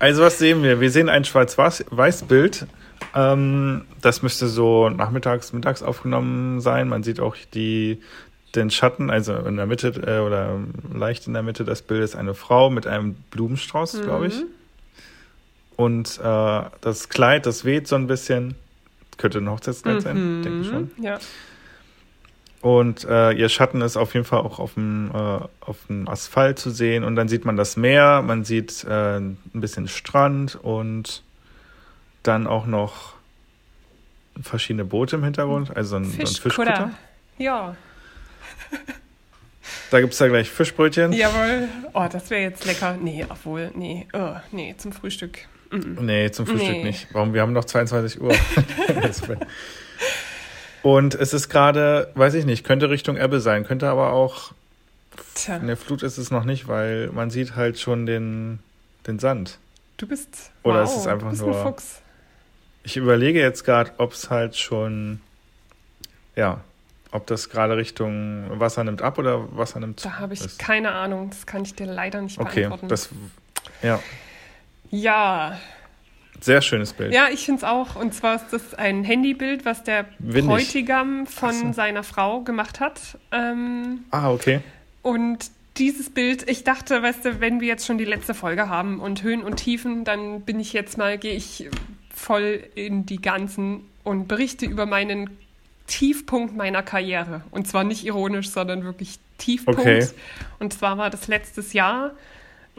Also was sehen wir? Wir sehen ein Schwarz-Weiß-Bild. Ähm, das müsste so nachmittags, mittags aufgenommen sein. Man sieht auch die, den Schatten, also in der Mitte äh, oder leicht in der Mitte des Bildes eine Frau mit einem Blumenstrauß, glaube ich. Und äh, das Kleid, das weht so ein bisschen. Könnte ein Hochzeitskleid sein, denke ich schon. Ja. Und äh, ihr Schatten ist auf jeden Fall auch auf dem, äh, auf dem Asphalt zu sehen. Und dann sieht man das Meer, man sieht äh, ein bisschen Strand und dann auch noch verschiedene Boote im Hintergrund, also ein, so ein Fischkutter. Ja, Da gibt es da gleich Fischbrötchen. jawohl. Oh, das wäre jetzt lecker. Nee, obwohl, nee, oh, nee, zum Frühstück. Nee, zum Frühstück Nee. nicht. Warum? Wir haben noch 22 Uhr. Und es ist gerade, weiß ich nicht, könnte Richtung Ebbe sein, könnte aber auch. Tja. In der Flut ist es noch nicht, weil man sieht halt schon den, den Sand. Du bist. Oder wow, ist es einfach du bist nur- ein Fuchs. Ich überlege jetzt gerade, ob es halt schon. Ja, ob das gerade Richtung Wasser nimmt ab oder Wasser nimmt Da habe ich ist. keine Ahnung. Das kann ich dir leider nicht Okay, beantworten. das. Ja, ja, sehr schönes Bild. Ja, ich finde es auch. Und zwar ist das ein Handybild, was der Windig. Bräutigam von so. seiner Frau gemacht hat. Ähm, Ah, okay. und dieses Bild, ich dachte, weißt du, wenn wir jetzt schon die letzte Folge haben und Höhen und Tiefen, dann bin ich jetzt mal, gehe ich voll in die ganzen und berichte über meinen Tiefpunkt meiner Karriere. Und zwar nicht ironisch, sondern wirklich Tiefpunkt. Okay. Und zwar war das letztes Jahr,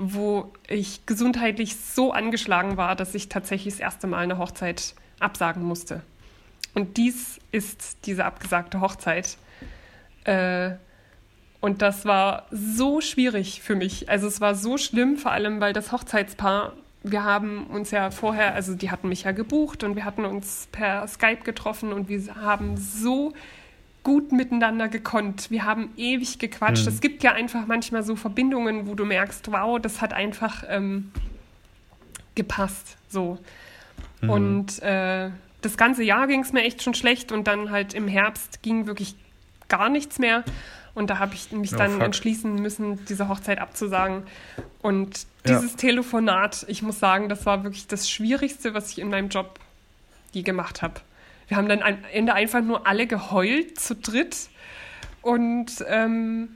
wo ich gesundheitlich so angeschlagen war, dass ich tatsächlich das erste Mal eine Hochzeit absagen musste. Und dies ist diese abgesagte Hochzeit. Äh, und das war so schwierig für mich. Also es war so schlimm, vor allem weil das Hochzeitspaar, wir haben uns ja vorher, also die hatten mich ja gebucht und wir hatten uns per Skype getroffen und wir haben so gut miteinander gekonnt. Wir haben ewig gequatscht. Es gibt ja einfach manchmal so Verbindungen, wo du merkst, wow, das hat einfach ähm, gepasst. So. Und äh, das ganze Jahr ging es mir echt schon schlecht und dann halt im Herbst ging wirklich gar nichts mehr. Und da habe ich mich Oh, dann fuck. entschließen müssen, diese Hochzeit abzusagen. Und Ja. dieses Telefonat, ich muss sagen, das war wirklich das Schwierigste, was ich in meinem Job je gemacht habe. Wir haben dann am Ende einfach nur alle geheult zu dritt. Und ähm,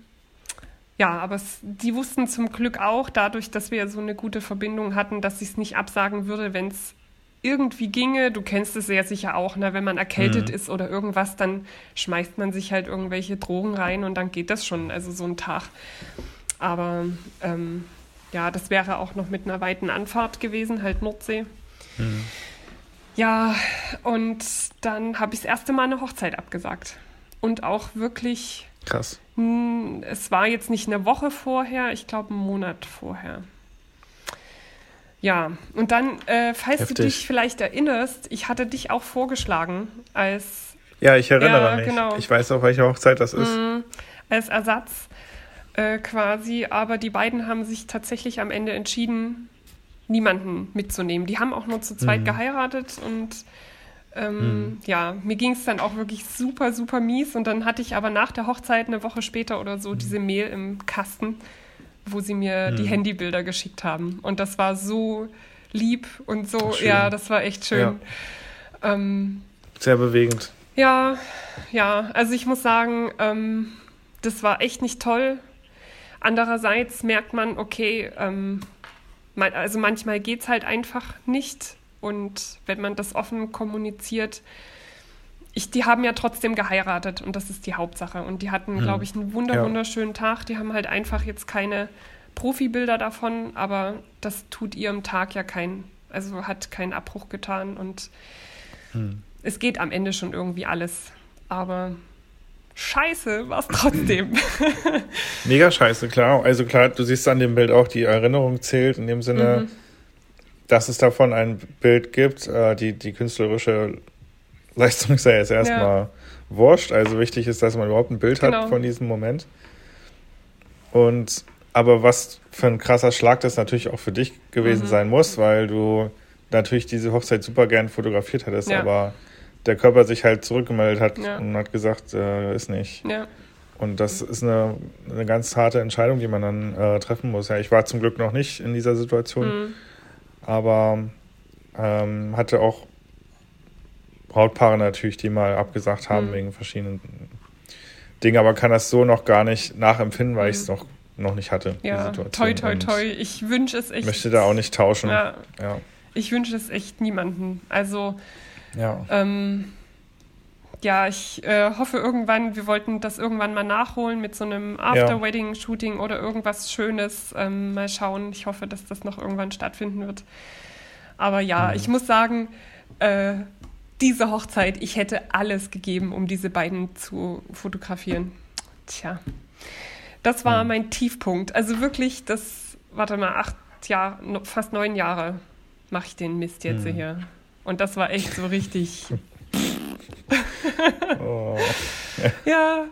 ja, aber es, die wussten zum Glück auch, dadurch, dass wir so eine gute Verbindung hatten, dass ich es nicht absagen würde, wenn es irgendwie ginge. Du kennst es sehr sicher auch, ne? wenn man erkältet ist oder irgendwas, dann schmeißt man sich halt irgendwelche Drogen rein und dann geht das schon, also so ein Tag. Aber ähm, ja, das wäre auch noch mit einer weiten Anfahrt gewesen, halt Nordsee. Ja, und dann habe ich das erste Mal eine Hochzeit abgesagt. Und auch wirklich Krass. hm, Es war jetzt nicht eine Woche vorher, ich glaube einen Monat vorher. Ja, und dann, äh, falls du Heftig. dich vielleicht erinnerst, ich hatte dich auch vorgeschlagen als, Ja, ich erinnere Ja, mich. genau. Ich weiß auch, welche Hochzeit das ist. als Ersatz äh, quasi, aber die beiden haben sich tatsächlich am Ende entschieden, niemanden mitzunehmen. Die haben auch nur zu zweit geheiratet und ähm, ja, mir ging es dann auch wirklich super, super mies. Und dann hatte ich aber nach der Hochzeit eine Woche später oder so diese Mail im Kasten, wo sie mir die Handybilder geschickt haben. Und das war so lieb und so, Schön. ja, das war echt schön. Ähm, Sehr bewegend. ja, ja, also ich muss sagen, ähm, das war echt nicht toll. Andererseits merkt man, okay, ähm, also manchmal geht es halt einfach nicht. Und wenn man das offen kommuniziert, ich, die haben ja trotzdem geheiratet und das ist die Hauptsache. Und die hatten, glaube ich, einen wunder Ja. wunderschönen Tag. Die haben halt einfach jetzt keine Profibilder davon, aber das tut ihrem Tag ja keinen, also hat keinen Abbruch getan. Und es geht am Ende schon irgendwie alles. Aber scheiße war es trotzdem. Mega scheiße, klar. Also klar, du siehst an dem Bild auch, die Erinnerung zählt in dem Sinne, Mhm. dass es davon ein Bild gibt. Äh, die, die künstlerische Leistung ist ja jetzt erstmal wurscht. Also wichtig ist, dass man überhaupt ein Bild Genau. hat von diesem Moment. Und aber was für ein krasser Schlag das natürlich auch für dich gewesen Mhm. sein muss, weil du natürlich diese Hochzeit super gern fotografiert hättest, Ja. aber der Körper sich halt zurückgemeldet hat Ja. und hat gesagt, äh, ist nicht. ja. Und das ist eine, eine ganz harte Entscheidung, die man dann äh, treffen muss. Ja, ich war zum Glück noch nicht in dieser Situation, Mhm. aber ähm, hatte auch Brautpaare natürlich, die mal abgesagt haben Mhm. wegen verschiedenen Dingen, aber kann das so noch gar nicht nachempfinden, weil ich es noch, noch nicht hatte. Mhm. Ja, toi, toi, toi. Ich wünsche es echt. Möchte da auch nicht tauschen. Ja, Ja. ich wünsche es echt niemanden. Also, ja. ähm, ja, ich äh, hoffe irgendwann, wir wollten das irgendwann mal nachholen mit so einem After-Wedding-Shooting oder irgendwas Schönes. Ähm, mal schauen. Ich hoffe, dass das noch irgendwann stattfinden wird. Aber ja, Mhm. ich muss sagen, äh, diese Hochzeit, ich hätte alles gegeben, um diese beiden zu fotografieren. Tja, das war Mhm. mein Tiefpunkt. Also wirklich, das, warte mal, acht Jahre, fast neun Jahre mache ich den Mist jetzt Mhm. hier. Und das war echt so richtig. oh. ja.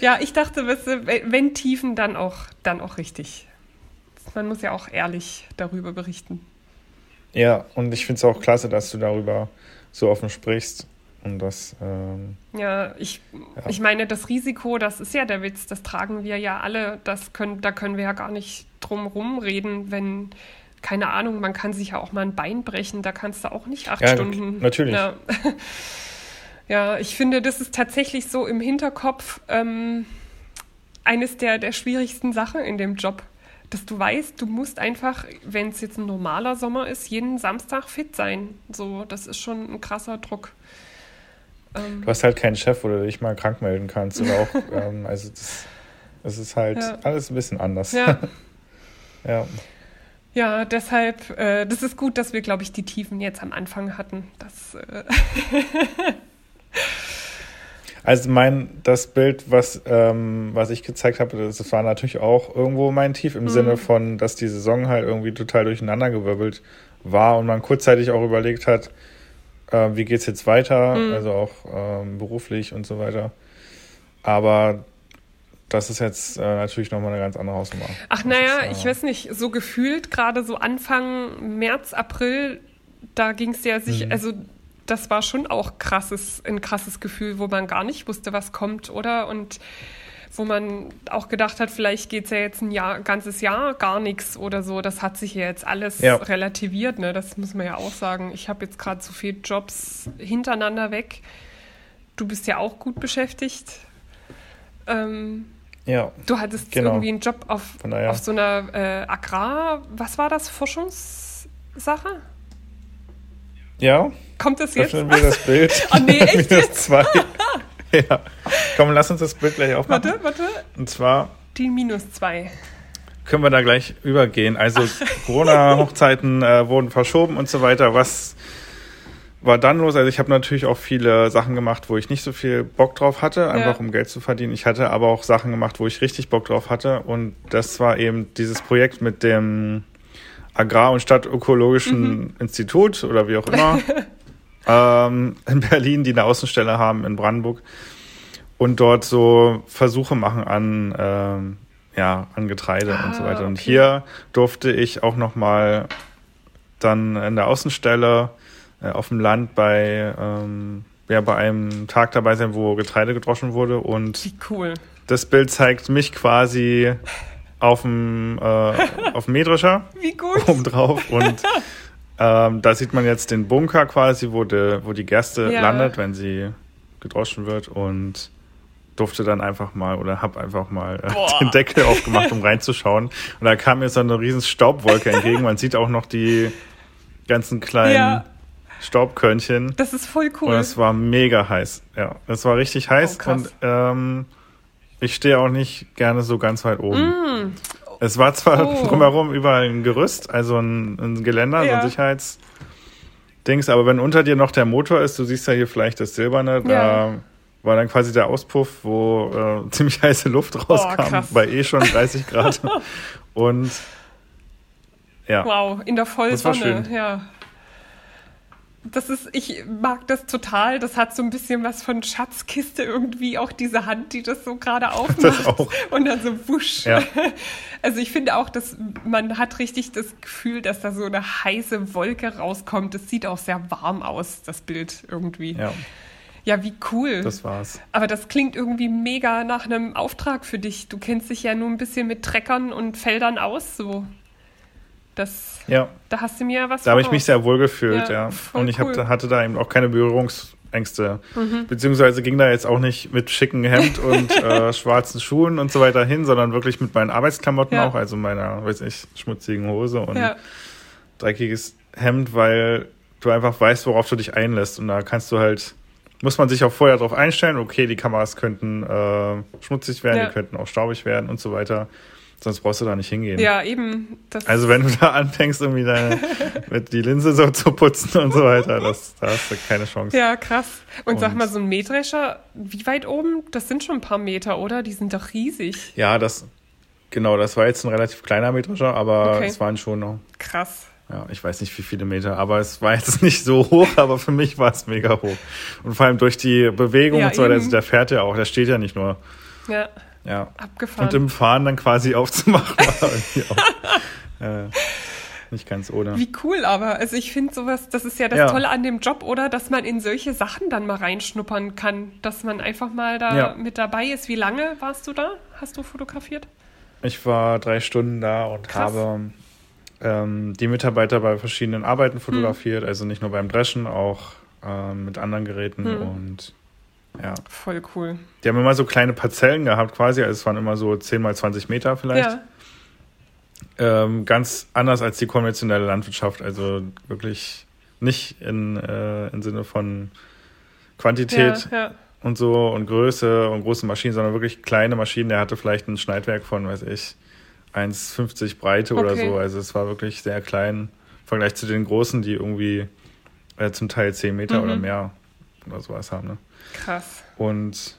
ja, ich dachte, wenn Tiefen, dann auch, dann auch richtig. Man muss ja auch ehrlich darüber berichten. Ja, und ich finde es auch klasse, dass du darüber so offen sprichst. Und das. Ähm, ja, ich, ja. ich meine, das Risiko, das ist ja der Witz, das tragen wir ja alle. Das können, da können wir ja gar nicht drum rumreden, wenn, keine Ahnung, man kann sich ja auch mal ein Bein brechen, da kannst du auch nicht acht ja, Stunden. Natürlich. Ja. ja. ich finde, das ist tatsächlich so im Hinterkopf ähm, eines der, der schwierigsten Sachen in dem Job dass du weißt, du musst einfach, wenn es jetzt ein normaler Sommer ist, jeden Samstag fit sein. So, das ist schon ein krasser Druck. Ähm, du hast halt keinen Chef, wo du dich mal krank melden kannst. Oder auch, ähm, also das, das ist halt ja. alles ein bisschen anders. Ja. ja. Ja, deshalb, äh, das ist gut, dass wir, glaube ich, die Tiefen jetzt am Anfang hatten. Das, äh Also mein, das Bild, was, ähm, was ich gezeigt habe, das war natürlich auch irgendwo mein Tief im mhm. Sinne von, dass die Saison halt irgendwie total durcheinandergewirbelt war und man kurzzeitig auch überlegt hat, äh, wie geht's jetzt weiter, mhm. also auch ähm, beruflich und so weiter. Aber das ist jetzt äh, natürlich nochmal eine ganz andere Hausnummer. Ach naja, äh, ich weiß nicht, so gefühlt, gerade so Anfang März, April, da ging es ja sich, mhm. also das war schon auch krasses, ein krasses Gefühl, wo man gar nicht wusste, was kommt, oder? Und wo man auch gedacht hat, vielleicht geht es ja jetzt ein Jahr, ganzes Jahr gar nichts oder so. Das hat sich ja jetzt alles ja. relativiert, ne? Das muss man ja auch sagen. Ich habe jetzt gerade so viele Jobs hintereinander weg. Du bist ja auch gut beschäftigt. Ähm, ja. Du hattest genau. irgendwie einen Job auf, auf so einer äh, Agrar, was war das, Forschungssache? Ja. Kommt das jetzt? Öffnen wir das Bild. oh nee, echt jetzt? Zwei. ja. Komm, lass uns das Bild gleich aufmachen. Warte, warte. Und zwar... Die minus zwei. Können wir da gleich übergehen. Also Corona-Hochzeiten äh, wurden verschoben und so weiter. Was war dann los? Also ich habe natürlich auch viele Sachen gemacht, wo ich nicht so viel Bock drauf hatte, einfach ja. um Geld zu verdienen. Ich hatte aber auch Sachen gemacht, wo ich richtig Bock drauf hatte. Und das war eben dieses Projekt mit dem Agrar- und Stadtökologischen mhm. Institut oder wie auch immer ähm, in Berlin, die eine Außenstelle haben in Brandenburg und dort so Versuche machen an, ähm, ja, an Getreide ah, und so ah, weiter. Und okay. hier durfte ich auch noch mal dann in der Außenstelle äh, auf dem Land bei, ähm, ja, bei einem Tag dabei sein, wo Getreide gedroschen wurde. Und Wie cool. das Bild zeigt mich quasi auf dem, äh, auf dem Mähdrescher. Wie gut. Oben drauf. Und ähm, da sieht man jetzt den Bunker quasi, wo, de, wo die Gerste ja. landet, wenn sie gedroschen wird. Und durfte dann einfach mal oder hab einfach mal äh, den Deckel aufgemacht, um reinzuschauen. Und da kam mir so eine riesen Staubwolke entgegen. Man sieht auch noch die ganzen kleinen ja. Staubkörnchen. Das ist voll cool. Und es war mega heiß. Ja, es war richtig heiß. Oh, und ähm, ich stehe auch nicht gerne so ganz weit oben. Mm. Es war zwar oh. drumherum überall ein Gerüst, also ein, ein Geländer, ja. so ein Sicherheitsdings, aber wenn unter dir noch der Motor ist, du siehst ja hier vielleicht das Silberne, ja. da war dann quasi der Auspuff, wo äh, ziemlich heiße Luft rauskam, oh, bei eh schon 30 Grad. Und ja. Wow, in der Vollsonne, ja das ist, ich mag das total. Das hat so ein bisschen was von Schatzkiste irgendwie, auch diese Hand, die das so gerade aufmacht. Das auch. Und dann so wusch. Ja. Also ich finde auch, dass man hat richtig das Gefühl, dass da so eine heiße Wolke rauskommt. Es sieht auch sehr warm aus, das Bild irgendwie. Ja. Ja, wie cool. Das war's. Aber das klingt irgendwie mega nach einem Auftrag für dich. Du kennst dich ja nur ein bisschen mit Treckern und Feldern aus, so. Das, ja. Da hast du mir was Da habe ich mich sehr wohl gefühlt, ja. ja. Und ich cool. hab, hatte da eben auch keine Berührungsängste. Mhm. Beziehungsweise ging da jetzt auch nicht mit schicken Hemd und äh, schwarzen Schuhen und so weiter hin, sondern wirklich mit meinen Arbeitsklamotten ja. auch, also meiner, weiß ich, schmutzigen Hose und dreckiges Hemd, weil du einfach weißt, worauf du dich einlässt. Und da kannst du halt, muss man sich auch vorher darauf einstellen, okay, die Kameras könnten äh, schmutzig werden, die könnten auch staubig werden und so weiter. Sonst brauchst du da nicht hingehen. Ja, eben. also wenn du da anfängst, irgendwie deine, mit die Linse so zu putzen und so weiter, das, da hast du keine Chance. Ja, krass. Und, und sag mal, so ein Mähdrescher, wie weit oben? Das sind schon ein paar Meter, oder? Die sind doch riesig. Ja, das, genau, das war jetzt ein relativ kleiner Mähdrescher, aber okay. es waren schon noch. Krass. ja, ich weiß nicht wie viele Meter, aber es war jetzt nicht so hoch, aber für mich war es mega hoch. Und vor allem durch die Bewegung Ja, und so weiter, eben. der fährt ja auch, der steht ja nicht nur. Ja, Ja. abgefahren. Und im Fahren dann quasi aufzumachen, auch äh, nicht ganz ohne. Wie cool aber. Also ich finde sowas, das ist ja das Ja. Tolle an dem Job, oder? Dass man in solche Sachen dann mal reinschnuppern kann. Dass man einfach mal da Ja. mit dabei ist. Wie lange warst du da? Hast du fotografiert? Ich war drei Stunden da und Krass. habe ähm, die Mitarbeiter bei verschiedenen Hm. Arbeiten fotografiert, also nicht nur beim Dreschen, auch ähm, mit anderen Geräten Hm. und ja. Voll cool. Die haben immer so kleine Parzellen gehabt quasi, also es waren immer so 10 mal 20 Meter vielleicht. Ja, Ähm, ganz anders als die konventionelle Landwirtschaft, also wirklich nicht in, äh, im Sinne von Quantität ja, ja. und so und Größe und große Maschinen, sondern wirklich kleine Maschinen. Der hatte vielleicht ein Schneidwerk von, weiß ich, 1,50 Breite oder Okay. so. Also es war wirklich sehr klein im Vergleich zu den großen, die irgendwie äh, zum Teil 10 Meter Mhm. oder mehr oder sowas haben. Ne? Krass. Und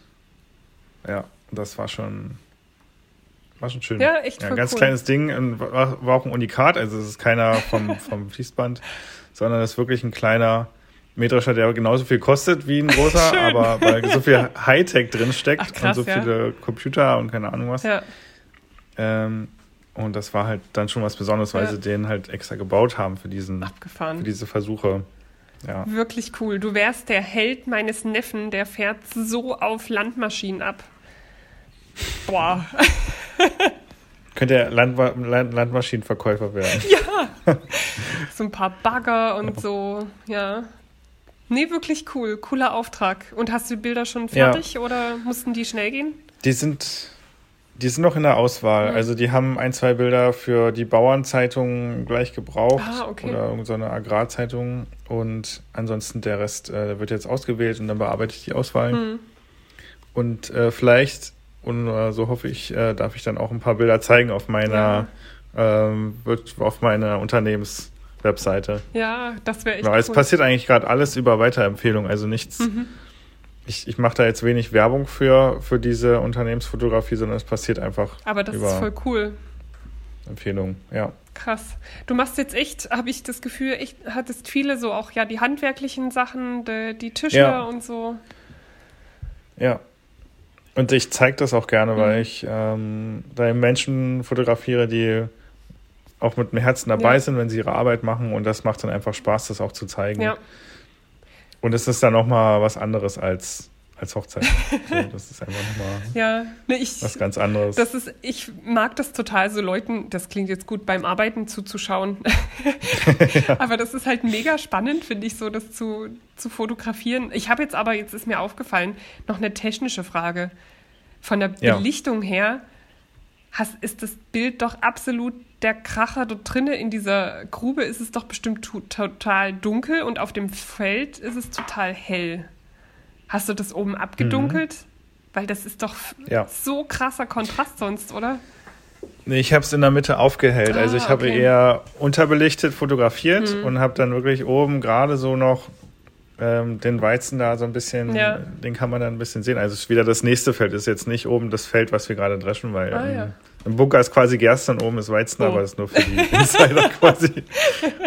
ja, das war schon, war schon schön. Ja, echt Ja, ein ganz cool. kleines Ding, und war, war auch ein Unikat, also es ist keiner vom, vom Fließband, sondern es ist wirklich ein kleiner Mähdrescher, der genauso viel kostet wie ein großer, aber weil so viel Hightech drin steckt Ach, krass, und so ja. viele Computer und keine Ahnung was. Ja, Ähm, und das war halt dann schon was Besonderes, weil Ja. sie den halt extra gebaut haben für diesen, für abgefahren. diese Versuche. Ja. Wirklich cool. Du wärst der Held meines Neffen, der fährt so auf Landmaschinen ab. Boah. Könnt ihr Landwa Land Landmaschinenverkäufer werden? So ein paar Bagger und so, ja. Nee, wirklich cool. Cooler Auftrag. Und hast du die Bilder schon Ja. fertig oder mussten die schnell gehen? Die sind, die sind noch in der Auswahl. Mhm. Also die haben ein, zwei Bilder für die Bauernzeitung gleich gebraucht Ah, okay. oder irgendeine Agrarzeitung und ansonsten der Rest äh, wird jetzt ausgewählt und dann bearbeite ich die Auswahl. Hm. Und äh, vielleicht, und äh, so hoffe ich, äh, darf ich dann auch ein paar Bilder zeigen auf meiner, ähm, wird auf meiner Unternehmenswebseite. Ja, das wäre echt Genau, es cool. passiert eigentlich gerade alles über Weiterempfehlung, also nichts. Mhm. Ich, ich mache da jetzt wenig Werbung für, für diese Unternehmensfotografie, sondern es passiert einfach Aber das ist voll cool. Empfehlung. Ja. Krass. Du machst jetzt echt, habe ich das Gefühl, echt, hattest viele so auch, ja, die handwerklichen Sachen, die, die Tische Ja. und so. Ja. Und ich zeige das auch gerne, Mhm. weil ich ähm, da Menschen fotografiere, die auch mit dem Herzen dabei Ja. sind, wenn sie ihre Arbeit machen. Und das macht dann einfach Spaß, das auch zu zeigen. Ja, Und es ist dann nochmal was anderes als, als Hochzeit. so, das ist einfach nochmal ja. Ne, ich, was ganz anderes. Das ist, ich mag das total, so Leuten, das klingt jetzt gut, beim Arbeiten zuzuschauen. Aber das ist halt mega spannend, finde ich, so das zu, zu fotografieren. Ich habe jetzt aber, jetzt ist mir aufgefallen, noch eine technische Frage. Von der Ja. Belichtung her hast, ist das Bild doch absolut der Kracher dort drinnen. In dieser Grube ist es doch bestimmt total dunkel und auf dem Feld ist es total hell. Hast du das oben abgedunkelt? Weil das ist doch Mhm. Ja. so krasser Kontrast sonst, oder? Nee, ich habe es in der Mitte aufgehellt. Ah, also ich habe okay. eher unterbelichtet fotografiert Mhm. und habe dann wirklich oben gerade so noch ähm, den Weizen da so ein bisschen, Ja. den kann man dann ein bisschen sehen. Also es ist wieder das nächste Feld, ist jetzt nicht oben das Feld, was wir gerade dreschen, weil Ah, ähm, ja. Im Bunker ist quasi Gerste und oben ist Weizen, Oh. aber das ist nur für die Insider quasi.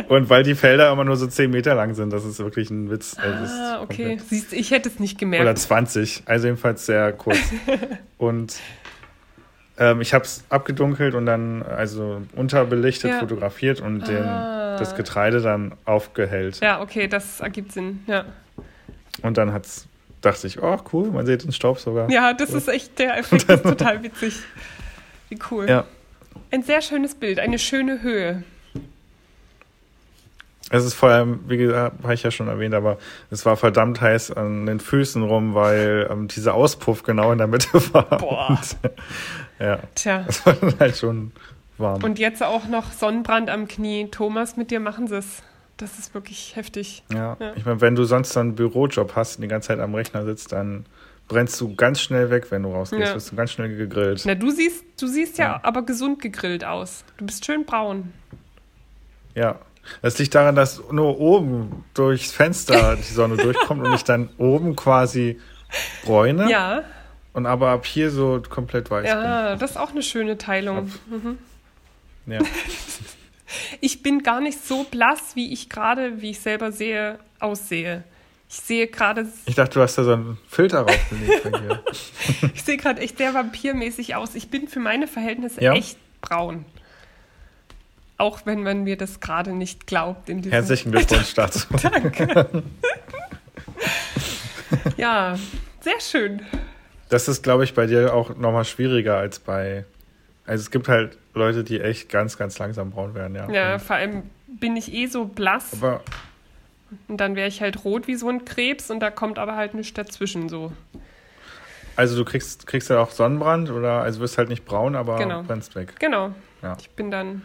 Und weil die Felder immer nur so 10 Meter lang sind, das ist wirklich ein Witz. Also Ah, okay. Siehst, ich hätte es nicht Oder gemerkt. 20, also jedenfalls sehr kurz. und ähm, ich habe es abgedunkelt und dann also unterbelichtet Ja. fotografiert und den, Ah. das Getreide dann aufgehellt. Ja, okay, das ergibt Sinn. Ja, Und dann hat's, dachte ich, oh cool, man sieht den Staub sogar. ja das ist echt, der Effekt ist total witzig. Wie cool. Ja. Ein sehr schönes Bild, eine schöne Höhe. Es ist vor allem, wie gesagt, habe ich ja schon erwähnt, aber es war verdammt heiß an den Füßen rum, weil ähm, dieser Auspuff genau in der Mitte war. Boah. Und, ja, Tja. es war dann halt schon warm. Und jetzt auch noch Sonnenbrand am Knie. Thomas, mit dir machen sie es. Das ist wirklich heftig. Ja, Ja. ich meine, wenn du sonst so einen Bürojob hast und die ganze Zeit am Rechner sitzt, dann brennst du ganz schnell weg, wenn du rausgehst. Ja. Wirst du ganz schnell gegrillt. Na, du siehst, du siehst ja, Ja. aber gesund gegrillt aus. Du bist schön braun. Ja. Das liegt daran, dass nur oben durchs Fenster die Sonne durchkommt und ich dann oben quasi bräune Ja, und aber ab hier so komplett weiß ja, das ist auch eine schöne Teilung. bin. Ja. Ich bin gar nicht so blass, wie ich gerade, wie ich selber sehe, aussehe. Ich sehe gerade. Ich dachte, du hast da so einen Filter raufgelegt bei dir. ich sehe gerade echt sehr vampirmäßig aus. Ich bin für meine Verhältnisse Ja? echt braun. Auch wenn man mir das gerade nicht glaubt in diesem. Herzlichen Glückwunsch dazu. Danke. ja, sehr schön. Das ist, glaube ich, bei dir auch nochmal schwieriger als bei. Also es gibt halt Leute, die echt ganz, ganz langsam braun werden, ja. Ja, vor allem bin ich eh so blass Aber und dann wäre ich halt rot wie so ein Krebs und da kommt aber halt nichts dazwischen so. also du kriegst, kriegst ja auch Sonnenbrand oder also wirst halt nicht braun, aber Genau. brennst weg. Genau. Ja. Ich bin dann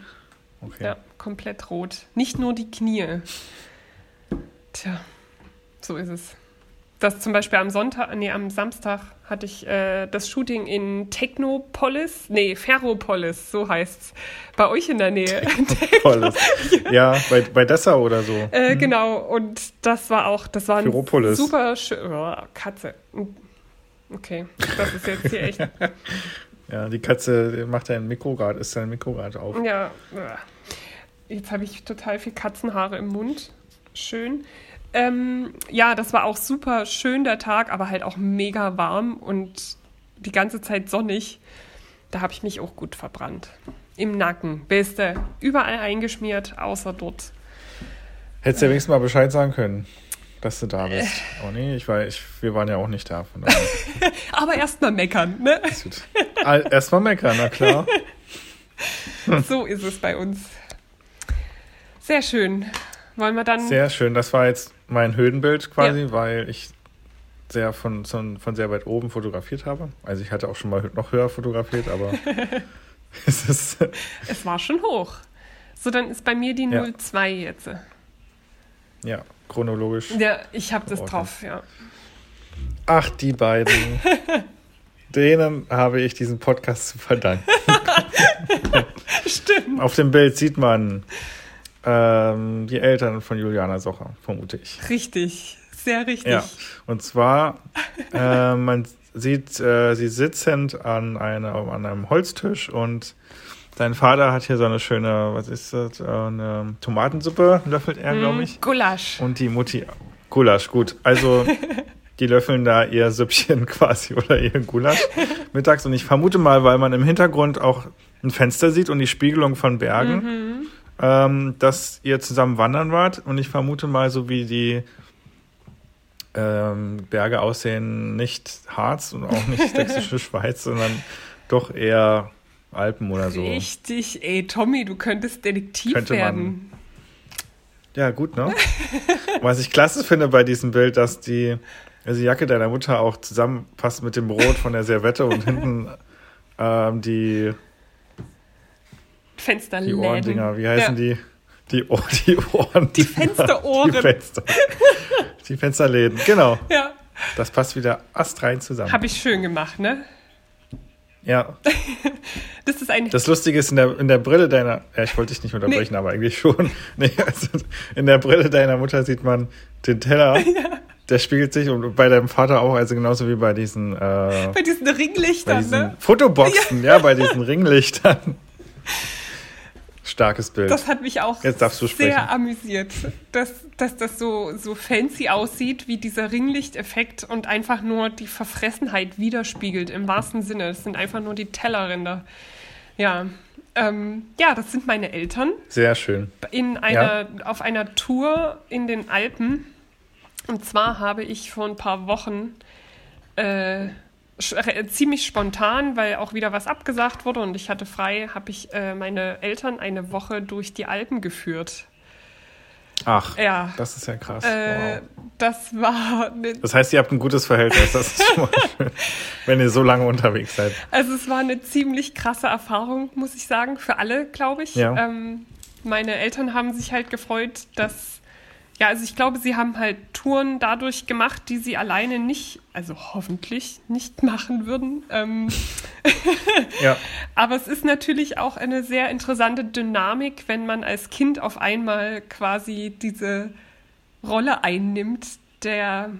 Okay. ja, komplett rot. Nicht nur die Knie. Tja, so ist es. Das zum Beispiel am Sonntag, nee, am Samstag hatte ich äh, das Shooting in Technopolis, nee, Ferropolis, so heißt's. Bei euch in der Nähe. Tolles. Ja, bei, bei Dessau oder so. Äh, genau, und das war auch, das war ein Ferropolis. super schön. Oh, Katze. Okay, das ist jetzt hier echt. Ja, die Katze macht ja ein Mikrograd, ist ein Mikrograd auf. Ja, jetzt habe ich total viel Katzenhaare im Mund. Schön. Ähm, ja, das war auch super schön der Tag, aber halt auch mega warm und die ganze Zeit sonnig. Da habe ich mich auch gut verbrannt. Im Nacken, beste. Überall eingeschmiert, außer dort. Hättest du ja wenigstens mal Bescheid sagen können, dass du da bist. Oh nee, ich war, ich, wir waren ja auch nicht da. Aber erst mal meckern, ne? Erstmal meckern, na klar. So ist es bei uns. Sehr schön. Wollen wir dann. Sehr schön. Das war jetzt mein Höhenbild quasi, Ja. weil ich sehr von, von, von sehr weit oben fotografiert habe. Also ich hatte auch schon mal noch höher fotografiert, aber es ist Es war schon hoch. So, dann ist bei mir die Ja. 02 jetzt. ja chronologisch. Ja, ich habe das drauf, ja. Ach, die beiden. Denen habe ich diesen Podcast zu verdanken. Stimmt. Auf dem Bild sieht man ähm, die Eltern von Juliana Socher, vermute ich. Richtig. Sehr richtig. Ja, und zwar, äh, man sieht äh, sie sitzend an, einer, an einem Holztisch und sein Vater hat hier so eine schöne, was ist das, äh, eine Tomatensuppe, löffelt er, glaube ich. Gulasch. Und die Mutti, Gulasch, gut. Also, die löffeln da ihr Süppchen quasi oder ihren Gulasch mittags. Und ich vermute mal, weil man im Hintergrund auch ein Fenster sieht und die Spiegelung von Bergen, ähm, dass ihr zusammen wandern wart. Und ich vermute mal, so wie die ähm, Berge aussehen, nicht Harz und auch nicht Sächsische Schweiz, sondern doch eher Alpen oder so. Richtig. Ey, Tommy, du könntest Detektiv Könnte man. werden. Ja, gut, ne? Was ich klasse finde bei diesem Bild, dass die, also die Jacke deiner Mutter auch zusammenpasst mit dem Brot von der Servette und hinten ähm, die, Fensterläden. die Ohrendinger, wie heißen ja. die? Die, Ohr, die Ohren. Die Fensterohren. Die, Fenster, die Fensterläden, genau. Ja, Das passt wieder astrein zusammen. habe ich schön gemacht, ne? ja, Das ist ein. das Lustige ist, in der, in der Brille deiner, ja, ich wollte dich nicht unterbrechen, aber eigentlich schon. Nee, also in der Brille deiner Mutter sieht man den Teller. Der spiegelt sich und bei deinem Vater auch, also genauso wie bei diesen, äh, bei diesen bei Ringlichtern, diesen ne? Fotoboxen, ja. bei diesen Ringlichtern. Starkes Bild. Das hat mich auch sehr amüsiert, dass, dass das so, so fancy aussieht wie dieser Ringlichteffekt und einfach nur die Verfressenheit widerspiegelt, im wahrsten Sinne. Das sind einfach nur die Tellerränder. Ja, ähm, ja, das sind meine Eltern Sehr schön. in einer, auf einer Tour in den Alpen. Und zwar habe ich vor ein paar Wochen äh, ziemlich spontan, weil auch wieder was abgesagt wurde und ich hatte frei, habe ich äh, meine Eltern eine Woche durch die Alpen geführt. Ach, Ja. das ist ja krass. Äh, wow. das war eine, Das heißt, ihr habt ein gutes Verhältnis, das ist schon mal schön, wenn ihr so lange unterwegs seid. also es war eine ziemlich krasse Erfahrung, muss ich sagen, für alle, glaube ich. Ja. Ähm, meine Eltern haben sich halt gefreut, dass ja, also ich glaube, sie haben halt Touren dadurch gemacht, die sie alleine nicht, also hoffentlich nicht machen würden. Ähm, Ja, aber es ist natürlich auch eine sehr interessante Dynamik, wenn man als Kind auf einmal quasi diese Rolle einnimmt, der,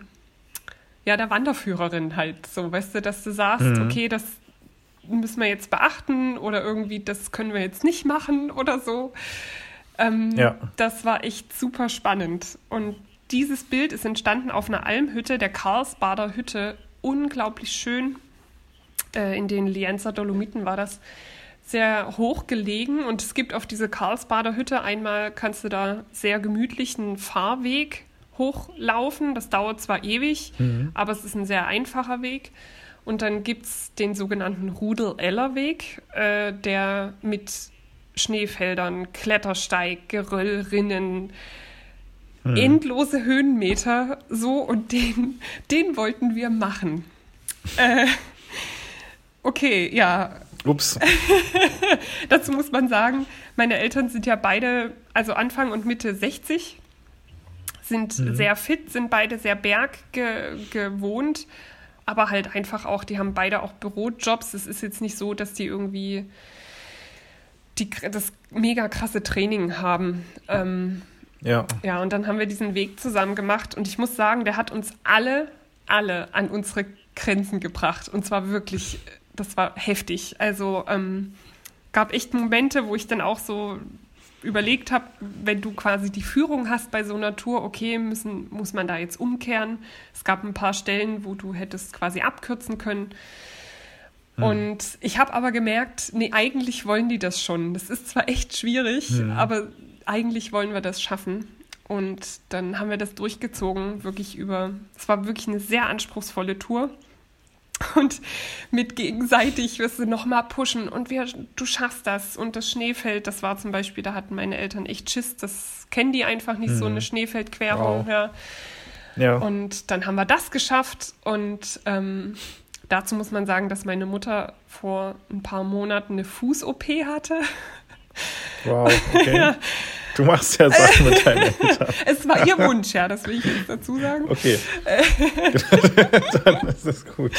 ja, der Wanderführerin halt. So, weißt du, dass du sagst, okay, das müssen wir jetzt beachten oder irgendwie, das können wir jetzt nicht machen oder so. Ähm, Ja. Das war echt super spannend. Und dieses Bild ist entstanden auf einer Almhütte, der Karlsbader Hütte. Unglaublich schön. Äh, in den Lienzer Dolomiten war das sehr hoch gelegen. Und es gibt auf diese Karlsbader Hütte einmal, kannst du da sehr gemütlich einen Fahrweg hochlaufen. Das dauert zwar ewig, aber es ist ein sehr einfacher Weg. Und dann gibt es den sogenannten Rudel-Eller-Weg, äh, der mit Schneefeldern, Klettersteig, Geröllrinnen, endlose Höhenmeter, so und den, den wollten wir machen. Äh, okay, ja, Ups. dazu muss man sagen, meine Eltern sind ja beide, also Anfang und Mitte 60, sind sehr fit, sind beide sehr berggewohnt, aber halt einfach auch, die haben beide auch Bürojobs. Es ist jetzt nicht so, dass die irgendwie die, das mega krasse Training haben. Ähm, Ja. ja, und dann haben wir diesen Weg zusammen gemacht und ich muss sagen, der hat uns alle, alle an unsere Grenzen gebracht. Und zwar wirklich, das war heftig. Also ähm, gab echt Momente, wo ich dann auch so überlegt habe, wenn du quasi die Führung hast bei so einer Tour, okay, müssen, muss man da jetzt umkehren. Es gab ein paar Stellen, wo du hättest quasi abkürzen können. Und ich habe aber gemerkt, nee, eigentlich wollen die das schon. Das ist zwar echt schwierig, aber eigentlich wollen wir das schaffen. Und dann haben wir das durchgezogen, wirklich über, es war wirklich eine sehr anspruchsvolle Tour. Und mit gegenseitig wirst du nochmal pushen und wir, du schaffst das. Und das Schneefeld, das war zum Beispiel, da hatten meine Eltern echt Schiss, das kennen die einfach nicht, so eine Schneefeldquerung. Wow. Ja. Ja. Und dann haben wir das geschafft und ähm, dazu muss man sagen, dass meine Mutter vor ein paar Monaten eine Fuß-OP hatte. Wow, okay. Du machst ja Sachen mit deinen Eltern. Es war ihr Wunsch, ja, das will ich jetzt dazu sagen. Okay. Dann ist das gut.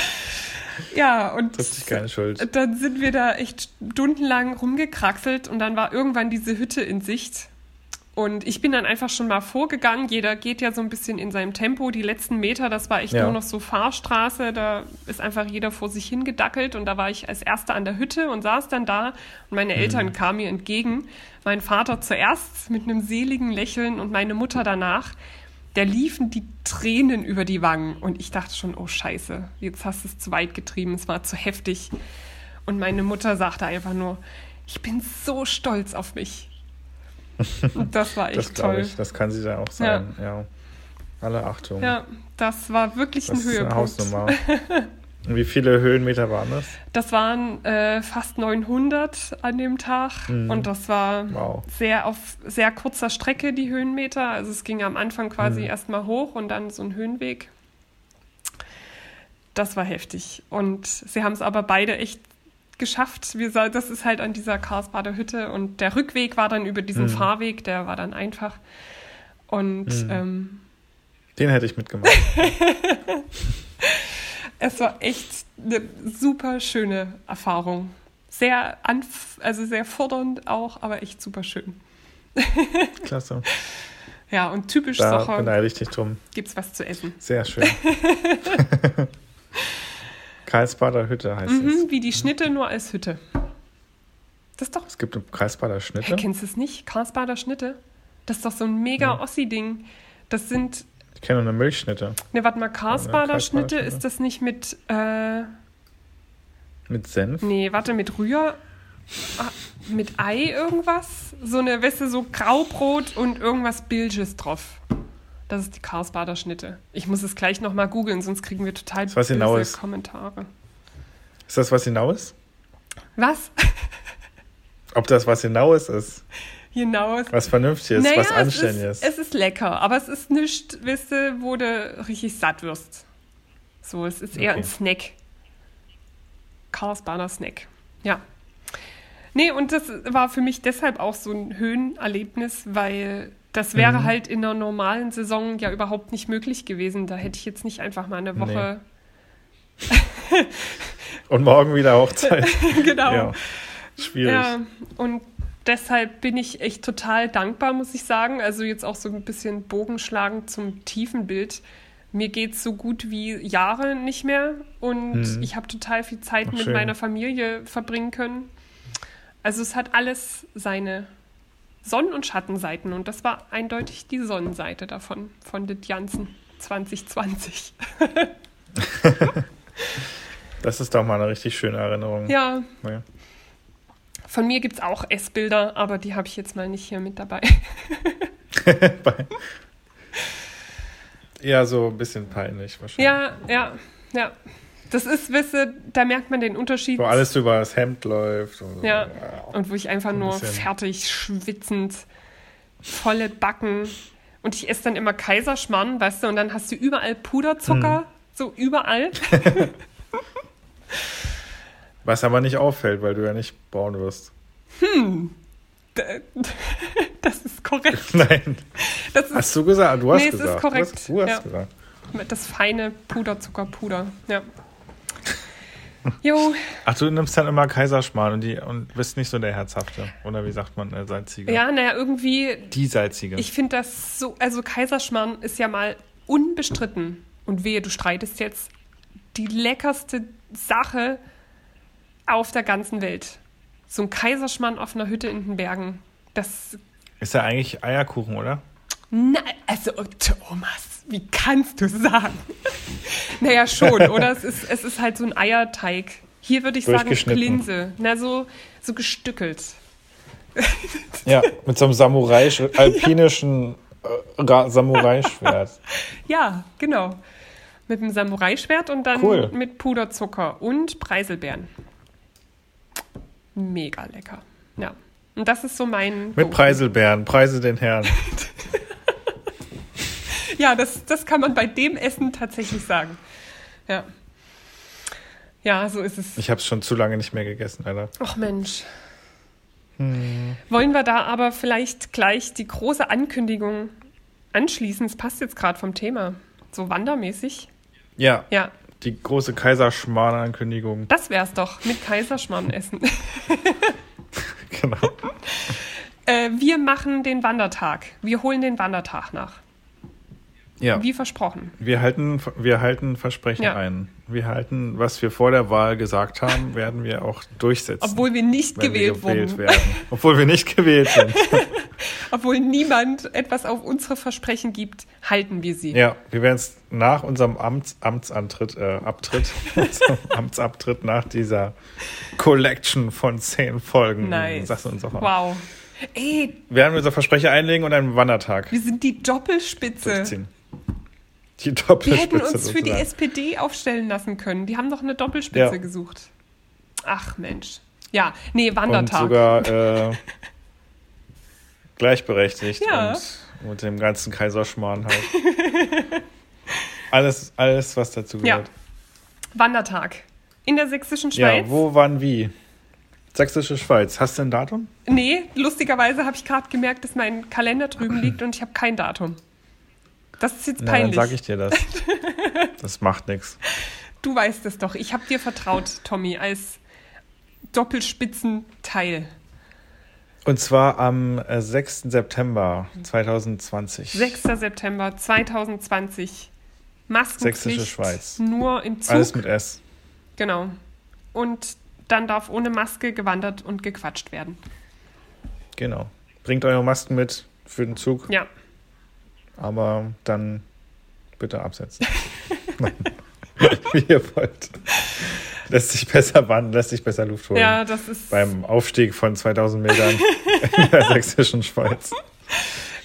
Ja, und sich keine Schuld. dann sind wir da echt stundenlang rumgekraxelt und dann war irgendwann diese Hütte in Sicht. Und ich bin dann einfach schon mal vorgegangen. Jeder geht ja so ein bisschen in seinem Tempo. Die letzten Meter, das war echt Ja. nur noch so Fahrstraße. Da ist einfach jeder vor sich hingedackelt. Und da war ich als Erster an der Hütte und saß dann da. Und meine Eltern kamen mir entgegen. Mein Vater zuerst mit einem seligen Lächeln und meine Mutter danach. Der liefen die Tränen über die Wangen. Und ich dachte schon, oh Scheiße, jetzt hast du es zu weit getrieben. Es war zu heftig. Und meine Mutter sagte einfach nur, ich bin so stolz auf mich. Und das war echt Das glaube toll. ich. Das kann sie dann auch sein. Ja. Alle Achtung. Ja, das war wirklich das ein ist eine Höhepunkt. Hausnummer. Und wie viele Höhenmeter waren das? Das waren äh, fast 900 an dem Tag und das war Mhm. Wow. sehr auf sehr kurzer Strecke die Höhenmeter. Also es ging am Anfang quasi Mhm. erstmal hoch und dann so ein Höhenweg. Das war heftig und sie haben es aber beide echt geschafft. Wir, das ist halt an dieser Karlsbader Hütte und der Rückweg war dann über diesen Mhm. Fahrweg, der war dann einfach. Und ähm, Den hätte ich mitgemacht. Es war echt eine super schöne Erfahrung. Sehr, anf also sehr fordernd auch, aber echt super schön. Klasse. Ja, und typisch Da Socher beneide ich dich drum. gibt's was zu essen. Sehr schön. Karlsbader Hütte heißt es. Mhm, wie die Schnitte, nur als Hütte. Das ist doch. Es gibt eine Karlsbader Schnitte. Kennst du es nicht? Karlsbader Schnitte? Das ist doch so ein mega Ossi-Ding. Das sind. Ich kenne nur eine Milchschnitte. Ne, warte mal, Schnitte, Schnitte. ist das nicht mit. Äh, Mit Senf. Nee, warte, mit Rühr. Ah, mit Ei irgendwas? So eine, weißt du, so Graubrot und irgendwas Bilges drauf. Das ist die Karlsbader Schnitte. Ich muss es gleich nochmal googeln, sonst kriegen wir total was genau böse ist. Kommentare. Ist das was hinaus? Was? Ob das was hinaus ist? Hinaus. Was Vernünftiges, Naja, was es Anständiges. ist, es ist lecker, aber es ist nicht, weißt du, wo du richtig satt wirst. So, es ist eher Okay. ein Snack. Karlsbader Snack. Ja. Nee, und das war für mich deshalb auch so ein Höhenerlebnis, weil das wäre Mhm. halt in einer normalen Saison ja überhaupt nicht möglich gewesen. Da hätte ich jetzt nicht einfach mal eine Woche. Und morgen wieder Hochzeit. genau. ja. Schwierig. Ja, und deshalb bin ich echt total dankbar, muss ich sagen. Also jetzt auch so ein bisschen Bogenschlagen zum tiefen Bild. Mir geht es so gut wie Jahre nicht mehr und Mhm. ich habe total viel Zeit Ach, mit schön. meiner Familie verbringen können. Also es hat alles seine, Sonnen- und Schattenseiten. Und das war eindeutig die Sonnenseite davon, von den Janssen 2020. Das ist doch mal eine richtig schöne Erinnerung. ja, Ja. von mir gibt es auch Essbilder, aber die habe ich jetzt mal nicht hier mit dabei. Eher so ein bisschen peinlich wahrscheinlich. ja, ja, ja. Das ist, wisse, da merkt man den Unterschied. Wo alles über das Hemd läuft. Und so. Ja. Und wo ich einfach ein nur bisschen. fertig, schwitzend, volle Backen. Und ich esse dann immer Kaiserschmarrn, weißt du, und dann hast du überall Puderzucker, Hm. so überall. Was aber nicht auffällt, weil du ja nicht braun wirst. Das ist korrekt. Nein. Das ist Hast du gesagt? Du hast Nee, es ist gesagt. korrekt. Du hast, du hast Ja. gesagt. das feine Puderzuckerpuder. Ja. Jo, Ach, du nimmst dann immer Kaiserschmarrn und, die, und bist nicht so der Herzhafte. Oder wie sagt man, der Salzige? ja, naja, irgendwie, Die Salzige. ich finde das so, also Kaiserschmarrn ist ja mal unbestritten. Und wehe, du streitest jetzt die leckerste Sache auf der ganzen Welt. So ein Kaiserschmarrn auf einer Hütte in den Bergen. Das, ist ja eigentlich Eierkuchen, oder? na, also oh, Thomas, wie kannst du sagen? naja, schon, oder? Es ist, es ist halt so ein Eierteig. Hier würde ich sagen Durchgeschnitten. Linse. Na, so, so gestückelt. Ja, mit so einem Samurai, alpinischen äh, Ra- Samurai-Schwert. Ja, genau. Mit einem Samurai-Schwert und dann Cool. mit Puderzucker und Preiselbeeren. Mega lecker. Ja. Und das ist so mein. Mit. Preiselbeeren. Preise den Herrn. Ja, das, das kann man bei dem Essen tatsächlich sagen. Ja. Ja, so ist es. Ich habe es schon zu lange nicht mehr gegessen, Alter. Ach Mensch. Hm. Wollen wir da aber vielleicht gleich die große Ankündigung anschließen? Es passt jetzt gerade vom Thema. So wandermäßig. Ja, Ja, die große Kaiserschmarrn-Ankündigung. das wär's doch. Mit Kaiserschmarrn essen. Genau. Äh, wir machen den Wandertag. Wir holen den Wandertag nach. Ja. Wie versprochen. Wir halten, wir halten Versprechen Ja. ein. Wir halten, was wir vor der Wahl gesagt haben, werden wir auch durchsetzen. Obwohl wir nicht gewählt wir gewählt wurden. werden. Obwohl wir nicht gewählt sind. Obwohl niemand etwas auf unsere Versprechen gibt, halten wir sie. Ja, wir werden es nach unserem Amts, Amtsantritt, äh, Abtritt, Amtsabtritt nach dieser Collection von zehn Folgen, Nice. sagst uns auch mal, Wow. Ey, werden wir unser Versprechen einlegen und einen Wandertag wir sind die Doppelspitze. durchziehen. Die Wir Doppelspitze hätten uns für die. SPD aufstellen lassen können. Die haben doch eine Doppelspitze Ja. gesucht. Ach Mensch. Ja, nee, und Wandertag. sogar äh, gleichberechtigt Ja. und mit dem ganzen Kaiserschmarrn halt. alles, alles, was dazu Ja. gehört. Wandertag. In der sächsischen Ja, Schweiz. wo, wann, wie? Sächsische Schweiz. Hast du ein Datum? Nee, lustigerweise habe ich gerade gemerkt, dass mein Kalender drüben liegt und ich habe kein Datum. Das ist jetzt Na, dann peinlich. sag ich dir das. Das macht nichts. Du weißt es doch. Ich habe dir vertraut, Tommy, als Doppelspitzenteil. Und zwar am äh, 6. September 2020. 6. September 2020. Maskenpflicht. Sächsische Schweiz. Nur im Zug. Alles mit S. Genau. Und dann darf ohne Maske gewandert und gequatscht werden. Genau. Bringt eure Masken mit für den Zug, Ja. Aber dann bitte absetzen. Wie ihr wollt. Lässt sich besser wandern, lässt sich besser Luft holen. Ja, das ist Beim Aufstieg von 2000 Metern in der sächsischen Schweiz.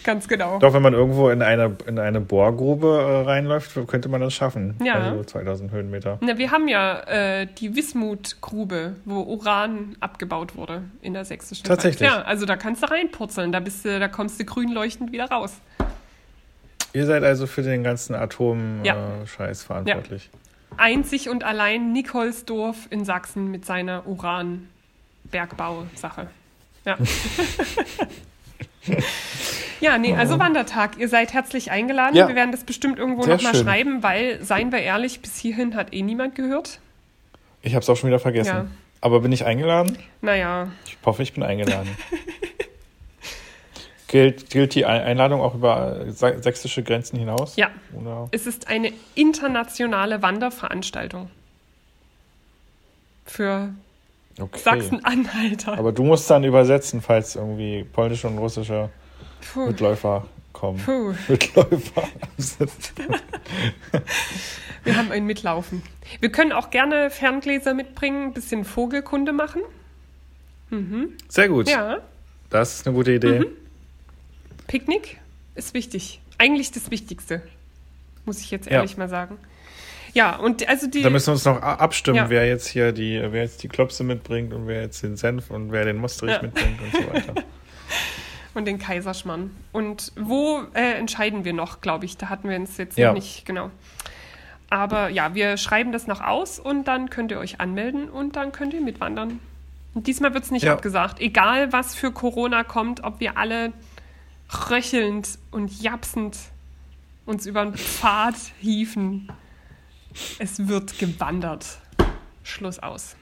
ganz genau. Doch, wenn man irgendwo in eine, in eine Bohrgrube äh, reinläuft, könnte man das schaffen. Ja. Also 2000 Höhenmeter. Na, wir haben ja äh, die Wismut-Grube, wo Uran abgebaut wurde in der sächsischen Tatsächlich? Schweiz. Ja, also da kannst du reinpurzeln, da, bist du, da kommst du grün leuchtend wieder raus. Ihr seid also für den ganzen Atom-Scheiß Ja. äh, verantwortlich. Einzig und allein Nikolsdorf in Sachsen mit seiner Uran-Bergbau-Sache. Ja. ja, nee, also Wandertag. Ihr seid herzlich eingeladen. Ja. Wir werden das bestimmt irgendwo nochmal schreiben, weil, seien wir ehrlich, bis hierhin hat eh niemand gehört. Ich habe es auch schon wieder vergessen. Ja. Aber bin ich eingeladen? Naja, Ich hoffe, ich bin eingeladen. gilt, gilt die Ein- Einladung auch über äh, sä- sächsische Grenzen hinaus? ja. Oder? Es ist eine internationale Wanderveranstaltung. Für Okay. Sachsen-Anhalter. Aber du musst dann übersetzen, falls irgendwie polnische und russische Puh. Mitläufer kommen. Puh. Mitläufer. Wir haben ein Mitlaufen. Wir können auch gerne Ferngläser mitbringen, ein bisschen Vogelkunde machen. Sehr gut. Ja, Das ist eine gute Idee. Picknick ist wichtig. Eigentlich das Wichtigste, muss ich jetzt Ja. ehrlich mal sagen. Ja, und also die. Da müssen wir uns noch abstimmen, Ja. wer jetzt hier die, wer jetzt die Klopse mitbringt und wer jetzt den Senf und wer den Mosterich Ja. mitbringt und so weiter. und den Kaiserschmarrn. Und wo äh, entscheiden wir noch, glaube ich. Da hatten wir uns jetzt Ja. noch nicht genau. Aber ja, wir schreiben das noch aus und dann könnt ihr euch anmelden und dann könnt ihr mitwandern. Und diesmal wird es nicht Ja. abgesagt. Egal, was für Corona kommt, ob wir alle röchelnd und japsend uns über den Pfad hieven. Es wird gewandert. Schluss aus.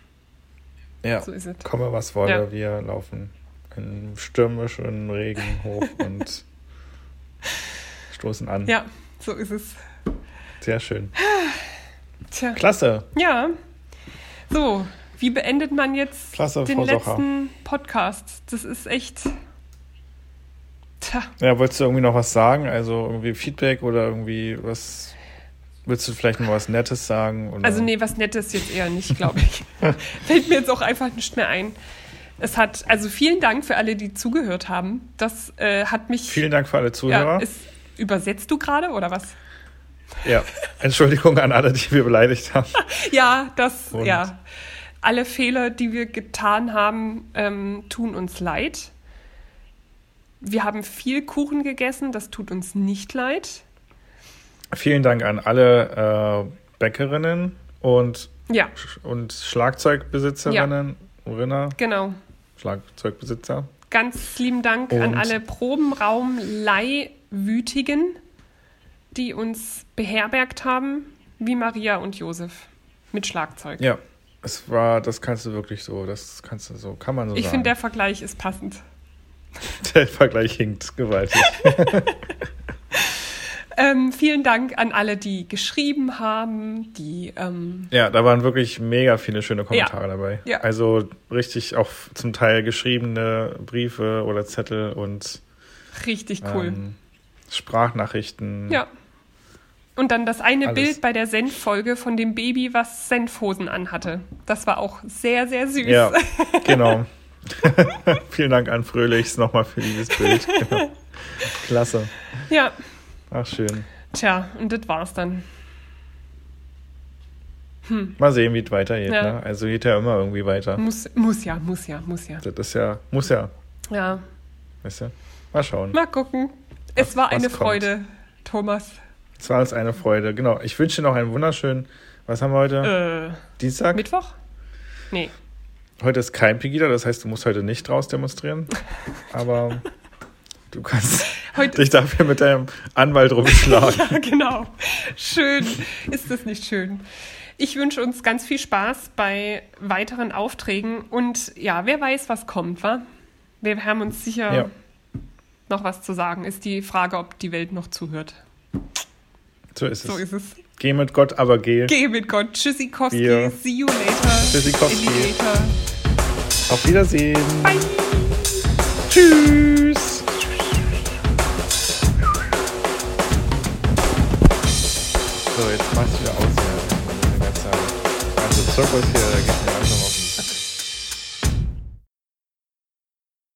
Ja. So ist es. Komme, was wolle, Ja. wir laufen in stürmischen Regen hoch und stoßen an. Ja, so ist es. Sehr schön. Tja. Klasse. Ja. So, wie beendet man jetzt Klasse, den Frau Socher. letzten Podcast? Das ist echt. Tja. Ja, wolltest du irgendwie noch was sagen? Also irgendwie Feedback oder irgendwie was? Willst du vielleicht noch was Nettes sagen? Oder? Also, nee, was Nettes jetzt eher nicht, glaube ich. Fällt mir jetzt auch einfach nicht mehr ein. Es hat, also vielen Dank für alle, die zugehört haben. Das äh, hat mich. Vielen Dank für alle ja, Zuhörer. ist, übersetzt du gerade oder was? Ja, Entschuldigung an alle, die wir beleidigt haben. Ja, das, Und? ja. Alle Fehler, die wir getan haben, ähm, tun uns leid. Wir haben viel Kuchen gegessen, das tut uns nicht leid. Vielen Dank an alle äh, Bäckerinnen und, Ja, und Schlagzeugbesitzerinnen, Rinner, genau. Schlagzeugbesitzer. Ganz lieben Dank an Und- alle Probenraum-Leihwütigen, die uns beherbergt haben, wie Maria und Josef mit Schlagzeug. Ja, es war, das kannst du wirklich so, das kannst du so, kann man so ich sagen. finde, der Vergleich ist passend. der Vergleich hinkt gewaltig. Ähm, vielen Dank an alle, die geschrieben haben, die ähm, Ja, da waren wirklich mega viele schöne Kommentare dabei. Ja. Also richtig auch zum Teil geschriebene Briefe oder Zettel und richtig cool. ähm, Sprachnachrichten. Ja. Und dann das eine Alles. Bild bei der Senffolge von dem Baby, was Senfhosen anhatte. Das war auch sehr, sehr süß. Ja, genau. Vielen Dank an Fröhlichs nochmal für dieses Bild. Genau. Klasse. ja. Ach, schön. Tja, und das war's dann. Mal sehen, wie es weitergeht. Ja. Ne? Also geht ja immer irgendwie weiter. Muss, muss ja, muss ja, muss ja. Das ist ja, muss ja, Ja, weißt du? Mal schauen. mal gucken. Es war was eine kommt. Freude, Thomas. Es war uns eine Freude. Genau. Ich wünsche dir noch einen wunderschönen, was haben wir heute? Äh, Dienstag? Mittwoch? Nee. Heute ist kein Pegida, das heißt, du musst heute nicht raus demonstrieren. Aber du kannst Heute dich dafür mit deinem Anwalt rumschlagen. Ja, genau. Schön. Ist das nicht schön? Ich wünsche uns ganz viel Spaß bei weiteren Aufträgen und ja, wer weiß, was kommt, wa? Wir haben uns sicher Ja. noch was zu sagen. Ist die Frage, ob die Welt noch zuhört. So ist es. So ist es. Geh mit Gott, aber geh. Geh mit Gott. Tschüssikowski. Wir- See you later. Tschüssikowski. Alligator. Auf Wiedersehen. Bye. Tschüss. So, jetzt machst du wieder aus. Ja. Der ganze, ganze Zirkus hier